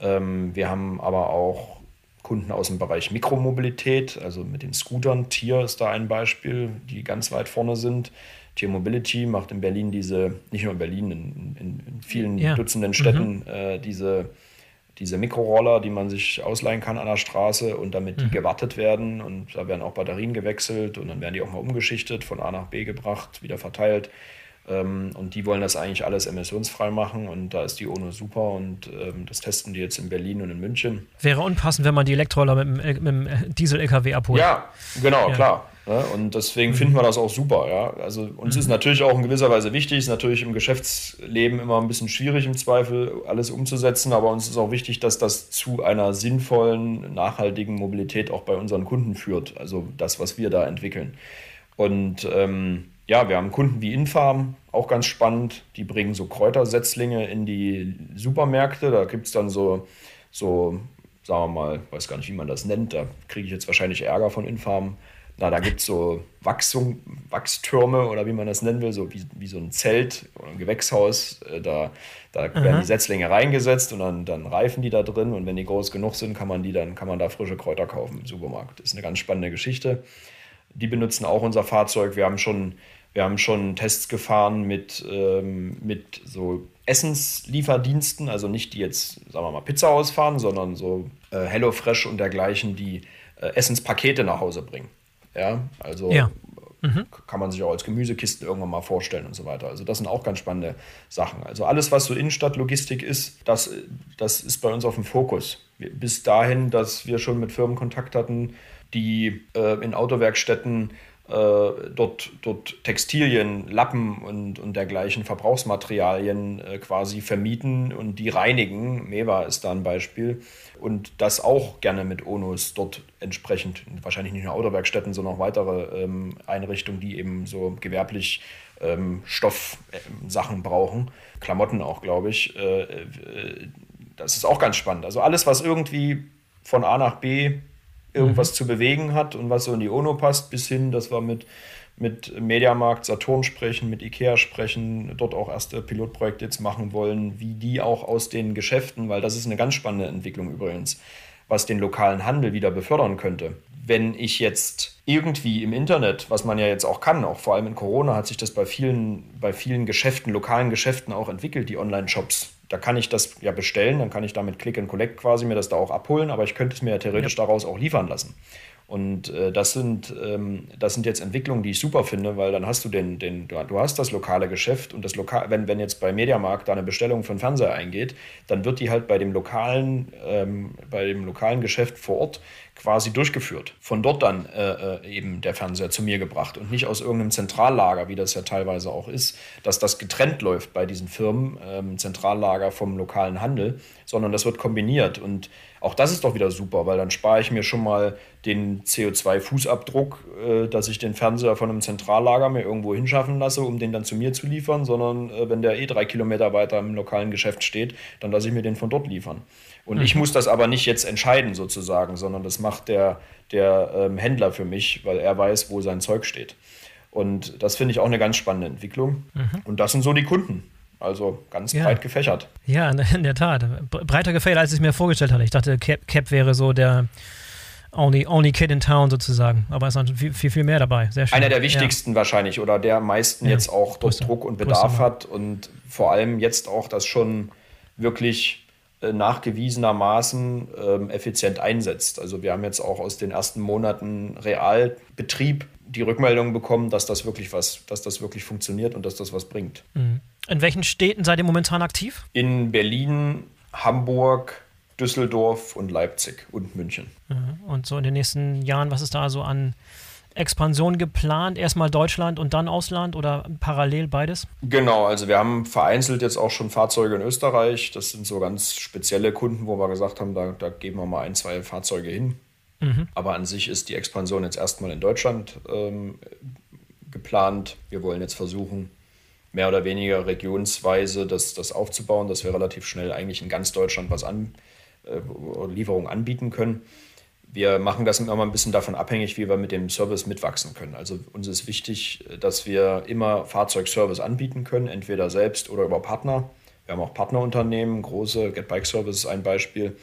Ähm, wir haben aber auch Kunden aus dem Bereich Mikromobilität, also mit den Scootern. Tier ist da ein Beispiel, die ganz weit vorne sind. Tier Mobility macht in Berlin diese, nicht nur in Berlin, in, in, in vielen ja. Dutzenden Städten mhm. äh, diese diese Mikroroller, die man sich ausleihen kann an der Straße und damit die mhm. gewartet werden und da werden auch Batterien gewechselt und dann werden die auch mal umgeschichtet, von A nach B gebracht, wieder verteilt. Ähm, und die wollen das eigentlich alles emissionsfrei machen und da ist die ONU super und ähm, das testen die jetzt in Berlin und in München. Wäre unpassend, wenn man die Elektroroller mit dem, mit dem Diesel-LKW abholt. Ja, genau, ja. klar. Ne? Und deswegen mhm. finden wir das auch super. Ja? Also uns mhm. ist natürlich auch in gewisser Weise wichtig, ist natürlich im Geschäftsleben immer ein bisschen schwierig im Zweifel alles umzusetzen, aber uns ist auch wichtig, dass das zu einer sinnvollen, nachhaltigen Mobilität auch bei unseren Kunden führt. Also das, was wir da entwickeln. Und ähm, ja, wir haben Kunden wie Infarm, auch ganz spannend. Die bringen so Kräutersetzlinge in die Supermärkte. Da gibt es dann so, so, sagen wir mal, weiß gar nicht, wie man das nennt. Da kriege ich jetzt wahrscheinlich Ärger von Infarm na, da gibt es so Wachstum, Wachstürme oder wie man das nennen will, so wie, wie so ein Zelt oder ein Gewächshaus. Äh, da, da werden die Setzlinge reingesetzt und dann, dann reifen die da drin. Und wenn die groß genug sind, kann man die dann kann man da frische Kräuter kaufen im Supermarkt. Das ist eine ganz spannende Geschichte. Die benutzen auch unser Fahrzeug. Wir haben schon, wir haben schon Tests gefahren mit, ähm, mit so Essenslieferdiensten, also nicht die jetzt, sagen wir mal, Pizza ausfahren, sondern so äh, HelloFresh und dergleichen, die äh, Essenspakete nach Hause bringen. Ja, also ja. Mhm. kann man sich auch als Gemüsekisten irgendwann mal vorstellen und so weiter. Also das sind auch ganz spannende Sachen. Also alles, was so Innenstadtlogistik ist, das, das ist bei uns auf dem Fokus. Bis dahin, dass wir schon mit Firmen Kontakt hatten, die äh, in Autowerkstätten dort, dort Textilien, Lappen und, und dergleichen Verbrauchsmaterialien äh, quasi vermieten und die reinigen. Meva ist da ein Beispiel und das auch gerne mit ONUS dort entsprechend, wahrscheinlich nicht nur Autowerkstätten, sondern auch weitere ähm, Einrichtungen, die eben so gewerblich ähm, Stoffsachen brauchen, Klamotten auch, glaube ich. Äh, äh, das ist auch ganz spannend. Also alles, was irgendwie von A nach B irgendwas mhm. zu bewegen hat und was so in die ONU passt, bis hin, dass wir mit mit Mediamarkt Saturn sprechen, mit Ikea sprechen, dort auch erste Pilotprojekte jetzt machen wollen, wie die auch aus den Geschäften, weil das ist eine ganz spannende Entwicklung übrigens, was den lokalen Handel wieder befördern könnte. wenn ich jetzt irgendwie im Internet, was man ja jetzt auch kann, auch vor allem in Corona hat sich das bei vielen, bei vielen Geschäften, lokalen Geschäften auch entwickelt, die Online-Shops. Da kann ich das ja bestellen, dann kann ich damit Click and Collect quasi mir das da auch abholen, aber ich könnte es mir ja theoretisch ja. daraus auch liefern lassen. Und äh, das, sind, ähm, das sind jetzt Entwicklungen, die ich super finde, weil dann hast du den, den du hast das lokale Geschäft und das lokal, wenn, wenn jetzt bei Mediamarkt da eine Bestellung für einen Fernseher eingeht, dann wird die halt bei dem lokalen, ähm, bei dem lokalen Geschäft vor Ort quasi durchgeführt. Von dort dann äh, äh, eben der Fernseher zu mir gebracht und nicht aus irgendeinem Zentrallager, wie das ja teilweise auch ist, dass das getrennt läuft bei diesen Firmen, ähm, Zentrallager vom lokalen Handel, sondern das wird kombiniert und auch das ist doch wieder super, weil dann spare ich mir schon mal den CO2-Fußabdruck, äh, dass ich den Fernseher von einem Zentrallager mir irgendwo hinschaffen lasse, um den dann zu mir zu liefern, sondern äh, wenn der eh drei Kilometer weiter im lokalen Geschäft steht, dann lasse ich mir den von dort liefern. Und mhm. ich muss das aber nicht jetzt entscheiden sozusagen, sondern das macht der, der ähm, Händler für mich, weil er weiß, wo sein Zeug steht. Und das finde ich auch eine ganz spannende Entwicklung. Mhm. Und das sind so die Kunden. Also ganz ja. breit gefächert. Ja, in der Tat. Breiter gefächert, als ich es mir vorgestellt hatte. Ich dachte, Cap, Cap wäre so der only, only Kid in Town sozusagen. Aber es ist viel, viel, viel mehr dabei. Sehr schön. Einer der wichtigsten ja. wahrscheinlich oder der am meisten ja. jetzt auch dort Druck und Bedarf hat und vor allem jetzt auch das schon wirklich äh, nachgewiesenermaßen ähm, effizient einsetzt. Also wir haben jetzt auch aus den ersten Monaten Realbetrieb die Rückmeldung bekommen, dass das wirklich was, dass das wirklich funktioniert und dass das was bringt. Mhm. In welchen Städten seid ihr momentan aktiv? In Berlin, Hamburg, Düsseldorf und Leipzig und München. Und so in den nächsten Jahren, was ist da so an Expansion geplant? Erstmal Deutschland und dann Ausland oder parallel beides? Genau, also wir haben vereinzelt jetzt auch schon Fahrzeuge in Österreich. Das sind so ganz spezielle Kunden, wo wir gesagt haben, da, da geben wir mal ein, zwei Fahrzeuge hin. Mhm. Aber an sich ist die Expansion jetzt erstmal in Deutschland ähm, geplant. Wir wollen jetzt versuchen, mehr oder weniger regionsweise das, das aufzubauen, dass wir relativ schnell eigentlich in ganz Deutschland was an, äh, Lieferungen anbieten können. Wir machen das immer ein bisschen davon abhängig, wie wir mit dem Service mitwachsen können. Also uns ist wichtig, dass wir immer Fahrzeugservice anbieten können, entweder selbst oder über Partner. Wir haben auch Partnerunternehmen, große, Get Bike Service ist ein Beispiel,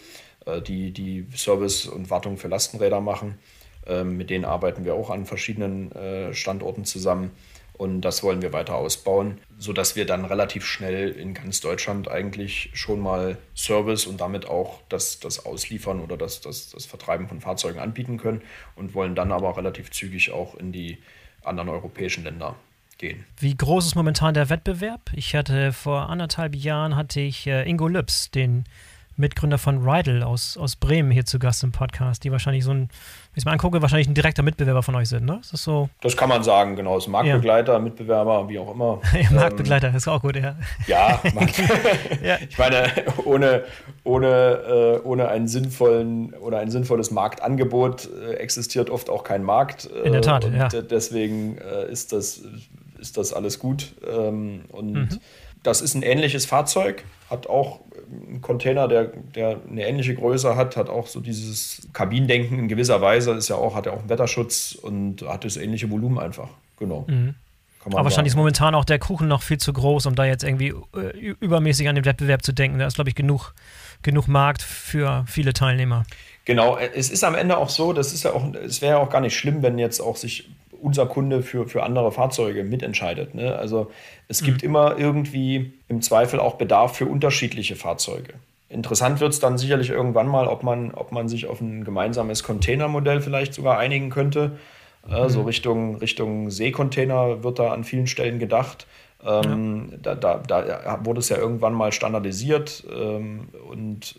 äh, die, die Service und Wartung für Lastenräder machen. Ähm, mit denen arbeiten wir auch an verschiedenen äh, Standorten zusammen. Und das wollen wir weiter ausbauen, sodass wir dann relativ schnell in ganz Deutschland eigentlich schon mal Service und damit auch das, das Ausliefern oder das, das, das Vertreiben von Fahrzeugen anbieten können und wollen dann aber relativ zügig auch in die anderen europäischen Länder gehen. Wie groß ist momentan der Wettbewerb? Ich hatte vor anderthalb Jahren hatte ich äh, Ingo Lübs, den Mitgründer von Rydel aus, aus Bremen hier zu Gast im Podcast, die wahrscheinlich so ein, wie ich es mal angucke, wahrscheinlich ein direkter Mitbewerber von euch sind, ne? Ist das so? Das kann man sagen, genau. Ist Marktbegleiter, ja. Mitbewerber, wie auch immer. ja, Marktbegleiter ähm, ist auch gut, ja. Ja, ja. ich meine, ohne, ohne, äh, ohne einen sinnvollen oder ein sinnvolles Marktangebot äh, existiert oft auch kein Markt. Äh, In der Tat, ja. Deswegen äh, ist, das, ist das alles gut. Ähm, und mhm. Das ist ein ähnliches Fahrzeug, hat auch ein Container, der, der eine ähnliche Größe hat, hat auch so dieses Kabinendenken in gewisser Weise, ist ja auch, hat ja auch einen Wetterschutz und hat das ähnliche Volumen einfach. Genau. Mhm. Aber wahrscheinlich ist momentan auch der Kuchen noch viel zu groß, um da jetzt irgendwie äh, übermäßig an den Wettbewerb zu denken. Da ist, glaube ich, genug, genug Markt für viele Teilnehmer. Genau, es ist am Ende auch so, das ist ja auch, es wäre ja auch gar nicht schlimm, wenn jetzt auch sich unser Kunde für, für andere Fahrzeuge mitentscheidet. Ne? Also es gibt mhm. immer irgendwie im Zweifel auch Bedarf für unterschiedliche Fahrzeuge. Interessant wird es dann sicherlich irgendwann mal, ob man, ob man sich auf ein gemeinsames Containermodell vielleicht sogar einigen könnte. Äh, mhm. So Richtung, Richtung Seekontainer wird da an vielen Stellen gedacht. Ähm, ja. da, da, da, wurde es ja irgendwann mal standardisiert ähm, und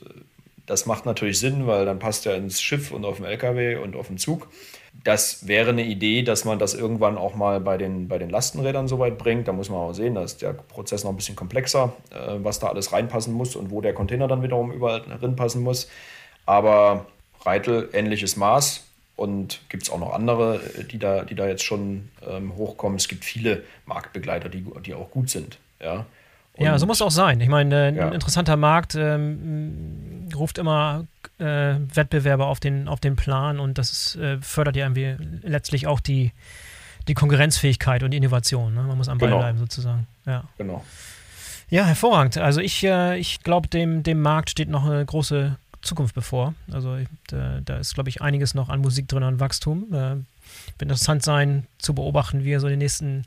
das macht natürlich Sinn, weil dann passt er ins Schiff und auf dem LKW und auf den Zug. Das wäre eine Idee, dass man das irgendwann auch mal bei den, bei den Lastenrädern so weit bringt. Da muss man auch sehen, da ist der Prozess noch ein bisschen komplexer, äh, was da alles reinpassen muss und wo der Container dann wiederum überall reinpassen muss. Aber Reitel ähnliches Maß und gibt es auch noch andere, äh, die da, die da jetzt schon ähm, hochkommen. Es gibt viele Marktbegleiter, die, die auch gut sind. Ja. Und ja, so muss es auch sein. Ich meine, ein ja. interessanter Markt ähm, ruft immer äh, Wettbewerber auf den, auf den Plan und das ist, äh, fördert ja irgendwie letztlich auch die, die Konkurrenzfähigkeit und die Innovation. Ne? Man muss am Ball genau. bleiben sozusagen. Ja. Genau. Ja, hervorragend. Also ich, äh, ich glaube, dem, dem Markt steht noch eine große Zukunft bevor. Also da, da ist, glaube ich, einiges noch an Musik drin, an Wachstum. Äh, wird interessant sein zu beobachten, wie er so die nächsten,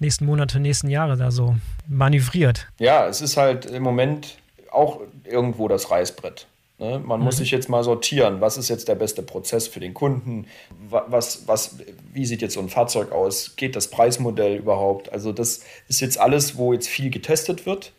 nächsten Monate, nächsten Jahre da so manövriert. Ja, es ist halt im Moment auch irgendwo das Reißbrett. Ne? Man mhm. muss sich jetzt mal sortieren, was ist jetzt der beste Prozess für den Kunden, was, was, wie sieht jetzt so ein Fahrzeug aus, geht das Preismodell überhaupt? Also das ist jetzt alles, wo jetzt viel getestet wird.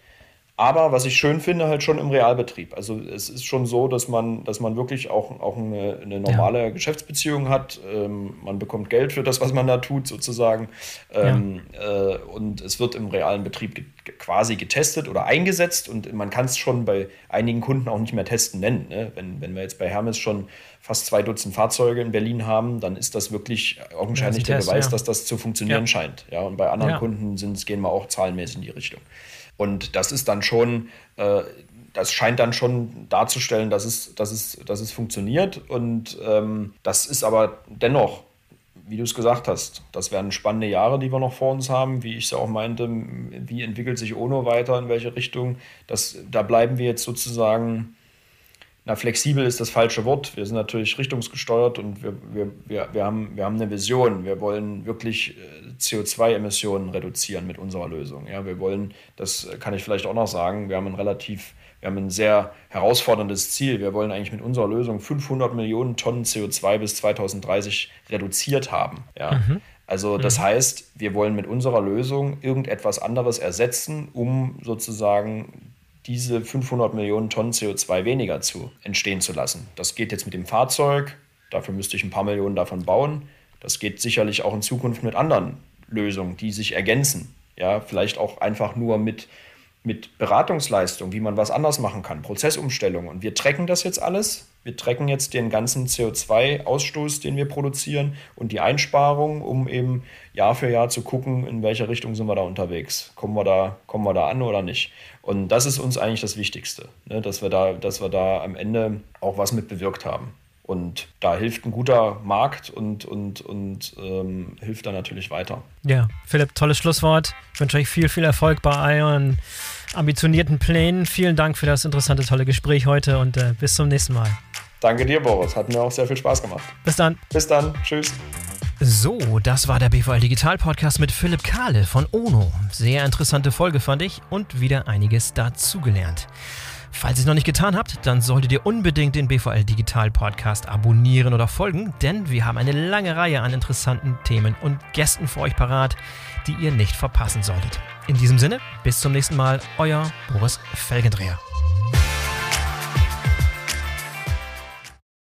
Aber was ich schön finde, halt schon im Realbetrieb. Also es ist schon so, dass man, dass man wirklich auch, auch eine, eine normale ja. Geschäftsbeziehung hat. Ähm, man bekommt Geld für das, was man da tut, sozusagen. Ähm, ja. äh, und es wird im realen Betrieb ge quasi getestet oder eingesetzt. Und man kann es schon bei einigen Kunden auch nicht mehr testen nennen. Ne? Wenn, wenn wir jetzt bei Hermes schon fast zwei Dutzend Fahrzeuge in Berlin haben, dann ist das wirklich augenscheinlich ja, der Test, Beweis, dass das zu funktionieren scheint. Ja, und bei anderen Kunden sind, gehen wir auch zahlenmäßig in die Richtung. Und das ist dann schon, äh, das scheint dann schon darzustellen, dass es, dass es, dass es funktioniert. Und ähm, das ist aber dennoch, wie du es gesagt hast, das werden spannende Jahre, die wir noch vor uns haben. Wie ich es auch meinte, wie entwickelt sich ONO weiter, in welche Richtung. Das, da bleiben wir jetzt sozusagen na, flexibel ist das falsche Wort. Wir sind natürlich richtungsgesteuert und wir, wir, wir, wir, haben, wir haben eine Vision. Wir wollen wirklich äh, CO2-Emissionen reduzieren mit unserer Lösung. Ja, wir wollen, das kann ich vielleicht auch noch sagen, wir haben ein relativ, wir haben ein sehr herausforderndes Ziel. Wir wollen eigentlich mit unserer Lösung 500 Millionen Tonnen CO2 bis 2030 reduziert haben. Ja. Mhm. Also das mhm. heißt, wir wollen mit unserer Lösung irgendetwas anderes ersetzen, um sozusagen diese 500 Millionen Tonnen CO2 weniger zu entstehen zu lassen. Das geht jetzt mit dem Fahrzeug, dafür müsste ich ein paar Millionen davon bauen. Das geht sicherlich auch in Zukunft mit anderen Lösungen, die sich ergänzen. Ja, vielleicht auch einfach nur mit, mit Beratungsleistung, wie man was anders machen kann, Prozessumstellung. Und wir tracken das jetzt alles. Wir tracken jetzt den ganzen CO2-Ausstoß, den wir produzieren und die Einsparung, um eben Jahr für Jahr zu gucken, in welche Richtung sind wir da unterwegs. Kommen wir da, kommen wir da an oder nicht? Und das ist uns eigentlich das Wichtigste, ne? dass, wir da, dass wir da am Ende auch was mit bewirkt haben. Und da hilft ein guter Markt und, und, und ähm, hilft da natürlich weiter. Ja, Philipp, tolles Schlusswort. Ich wünsche euch viel, viel Erfolg bei euren ambitionierten Plänen. Vielen Dank für das interessante, tolle Gespräch heute und äh, bis zum nächsten Mal. Danke dir, Boris. Hat mir auch sehr viel Spaß gemacht. Bis dann. Bis dann. Tschüss. So, das war der BVL Digital Podcast mit Philipp Kahle von ONO. Sehr interessante Folge fand ich und wieder einiges dazugelernt. Falls ihr es noch nicht getan habt, dann solltet ihr unbedingt den BVL Digital Podcast abonnieren oder folgen, denn wir haben eine lange Reihe an interessanten Themen und Gästen für euch parat, die ihr nicht verpassen solltet. In diesem Sinne, bis zum nächsten Mal, euer Boris Felgendreher.